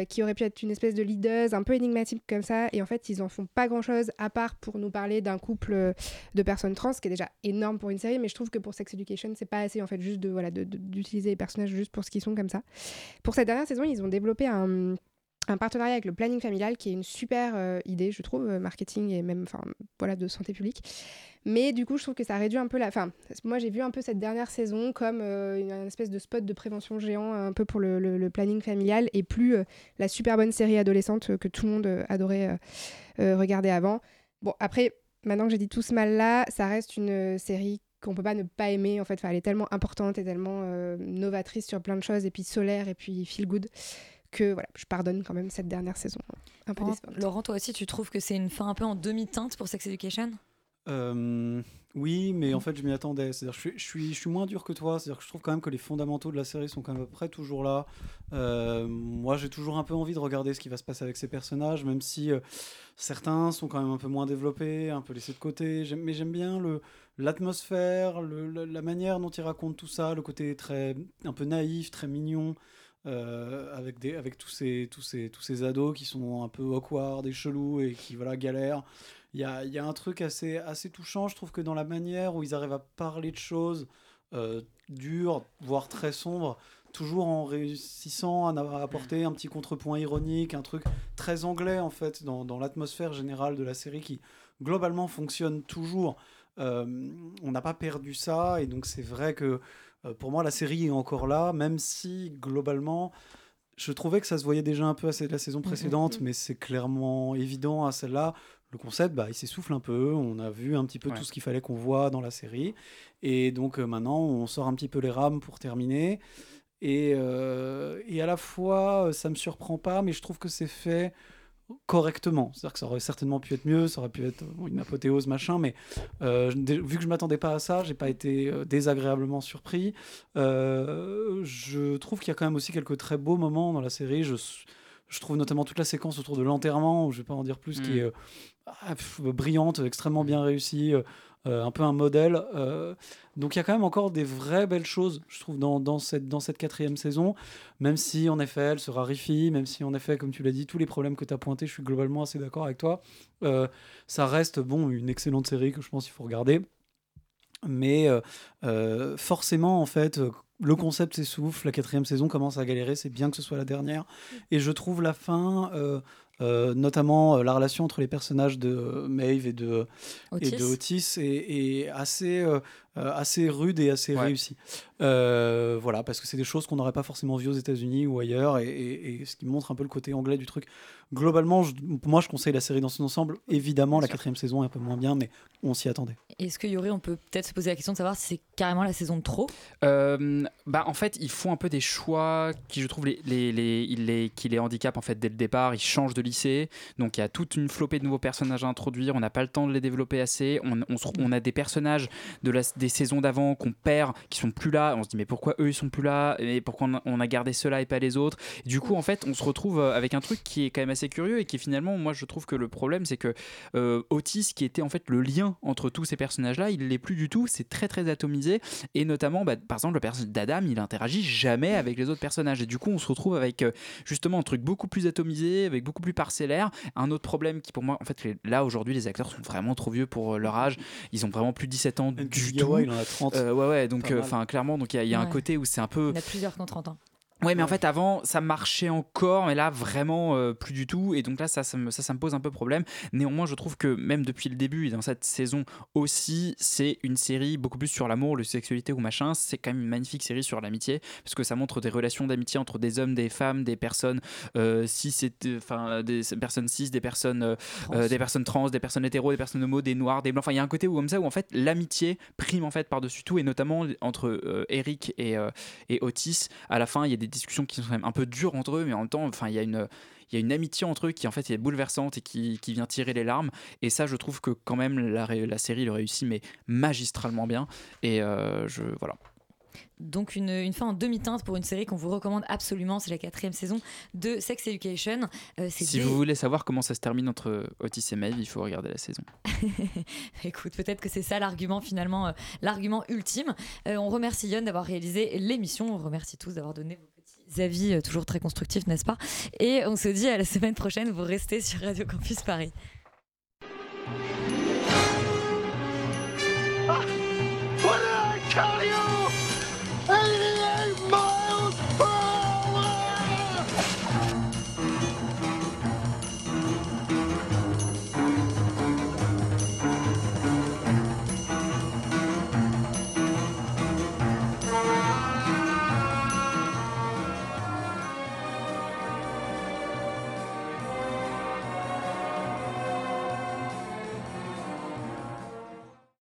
qui aurait pu être une espèce de leaduse un peu énigmatique comme ça, et en fait ils en font pas grand chose à part pour nous parler d'un couple euh, de personnes trans, ce qui est déjà énorme pour une série, mais je trouve que pour Sex Education c'est pas assez en fait juste de voilà d'utiliser les personnages juste pour ce qu'ils sont comme ça. Pour cette dernière saison ils ont développé un partenariat avec le planning familial qui est une super euh, idée je trouve euh, marketing et même enfin voilà de santé publique mais du coup je trouve que ça réduit un peu la enfin moi j'ai vu un peu cette dernière saison comme une, espèce de spot de prévention géant un peu pour le, planning familial et plus la super bonne série adolescente que tout le monde adorait regarder avant bon après maintenant que j'ai dit tout ce mal là ça reste une euh, série qu'on peut pas ne pas aimer en fait. Enfin, elle est tellement importante et tellement euh, novatrice sur plein de choses et puis solaire et puis feel good que voilà, je pardonne quand même cette dernière saison un peu. Laurent, toi aussi, tu trouves que c'est une fin un peu en demi-teinte pour Sex Education? Euh, oui, mais en fait, je m'y attendais. C'est-à-dire, je suis, je, suis, je suis moins dur que toi. C'est-à-dire que je trouve quand même que les fondamentaux de la série sont quand même à peu près toujours là. Euh, moi, j'ai toujours un peu envie de regarder ce qui va se passer avec ces personnages, même si euh, certains sont quand même un peu moins développés, un peu laissés de côté. Mais j'aime bien le l'atmosphère, le- la manière dont ils racontent tout ça, le côté très un peu naïf, très mignon. euh, avec, des, avec tous, ces, tous, ces, tous ces ados qui sont un peu awkward et chelous et qui voilà, galèrent. Il y a, y a un truc assez, assez touchant, je trouve que dans la manière où ils arrivent à parler de choses euh, dures, voire très sombres, toujours en réussissant à apporter un petit contrepoint ironique, un truc très anglais en fait dans, dans l'atmosphère générale de la série qui globalement fonctionne toujours. Euh, on n'a pas perdu ça et donc c'est vrai que euh, pour moi la série est encore là, même si globalement je trouvais que ça se voyait déjà un peu à la saison précédente, mais c'est clairement évident à celle-là. Le concept, bah, il s'essouffle un peu. On a vu un petit peu tout ce qu'il fallait qu'on voit dans la série. Et donc euh, maintenant, on sort un petit peu les rames pour terminer. Et, euh, et à la fois, euh, ça me surprend pas, mais je trouve que c'est fait correctement. C'est-à-dire que ça aurait certainement pu être mieux, ça aurait pu être une apothéose, machin, mais euh, vu que je m'attendais pas à ça, j'ai pas été désagréablement surpris. Je trouve qu'il y a quand même aussi quelques très beaux moments dans la série. Je, je trouve notamment toute la séquence autour de l'enterrement, où je vais pas en dire plus, qui Mm. est euh, ah, pff, brillante, extrêmement bien réussie, euh, euh, un peu un modèle. euh, donc il y a quand même encore des vraies belles choses, je trouve, dans, dans cette, dans cette quatrième saison, même si en effet elle se raréfie, même si en effet, comme tu l'as dit, tous les problèmes que tu as pointés, je suis globalement assez d'accord avec toi. Euh, ça reste, bon, une excellente série que je pense qu'il faut regarder. Mais euh, euh, forcément, en fait, euh, le concept s'essouffle, la quatrième saison commence à galérer, c'est bien que ce soit la dernière. Et je trouve la fin, euh, euh, notamment la relation entre les personnages de Maeve et de Otis. et de Otis, est, est assez, assez rude et assez réussie. Euh, voilà, parce que c'est des choses qu'on n'aurait pas forcément vues aux États-Unis ou ailleurs, et, et- et ce qui montre un peu le côté anglais du truc. Globalement, je- moi, je conseille la série dans son ensemble. Évidemment, la quatrième saison est un peu moins bien, mais on s'y attendait. Est-ce que Yuri, on peut peut-être se poser la question de savoir si c'est carrément la saison de trop? Euh, bah en fait ils font un peu des choix qui je trouve les, les, les, ils les- qui les handicapent en fait dès le départ ils changent de lycée donc il y a toute une flopée de nouveaux personnages à introduire on n'a pas le temps de les développer assez on, on, se- on a des personnages de la, des saisons d'avant qu'on perd qui sont plus là on se dit mais pourquoi eux ils sont plus là et pourquoi on a, gardé ceux-là et pas les autres du coup en fait on se retrouve euh, avec un truc qui est quand même assez curieux et qui finalement moi je trouve que le problème c'est que euh, Otis qui était en fait le lien entre tous ces personnages là il l'est plus du tout c'est très très atomisé et notamment bah, par exemple le personnage d'Adam il interagit jamais avec les autres personnages et du coup on se retrouve avec euh, justement un truc beaucoup plus atomisé avec beaucoup plus parcellaire. Un autre problème qui pour moi en fait là aujourd'hui les acteurs sont vraiment trop vieux pour leur âge. Ils ont vraiment plus de 17 ans du Kurosawa, tout il en a 30. Euh, ouais ouais donc mal. enfin clairement donc il y a, y a un Ouais. côté où c'est un peu Il y en a plusieurs qui ont 30 ans. Ouais, mais en fait, avant, ça marchait encore, mais là, vraiment euh, plus du tout. Et donc là, ça, ça, me, ça, ça me pose un peu problème. Néanmoins, je trouve que même depuis le début et dans cette saison aussi, c'est une série beaucoup plus sur l'amour, la sexualité ou machin. C'est quand même une magnifique série sur l'amitié, parce que ça montre des relations d'amitié entre des hommes, des femmes, des personnes euh, cis, enfin, des personnes cis, des personnes, euh, euh, des personnes trans, des personnes hétéros, des personnes homo, des noirs, des blancs. Enfin, il y a un côté où, comme ça, où en fait, l'amitié prime en fait par-dessus tout, et notamment entre Eric et, et Otis. À la fin, il y a des discussions qui sont quand même un peu dures entre eux, mais en même temps, enfin, il y a une il y a une amitié entre eux qui en fait est bouleversante et qui, qui vient tirer les larmes. Et ça je trouve que quand même la, la série le réussit mais magistralement bien. Et euh, je voilà. Donc une, une fin en demi-teinte pour une série qu'on vous recommande absolument, c'est la quatrième saison de Sex Education. Euh, si des- vous voulez savoir comment ça se termine entre Otis et Maeve il faut regarder la saison. Écoute, peut-être que c'est ça l'argument finalement, euh, l'argument ultime. On remercie Yon d'avoir réalisé l'émission, on remercie tous d'avoir donné vos avis euh, toujours très constructifs, n'est-ce pas? Et on se dit à la semaine prochaine, vous restez sur Radio Campus Paris. I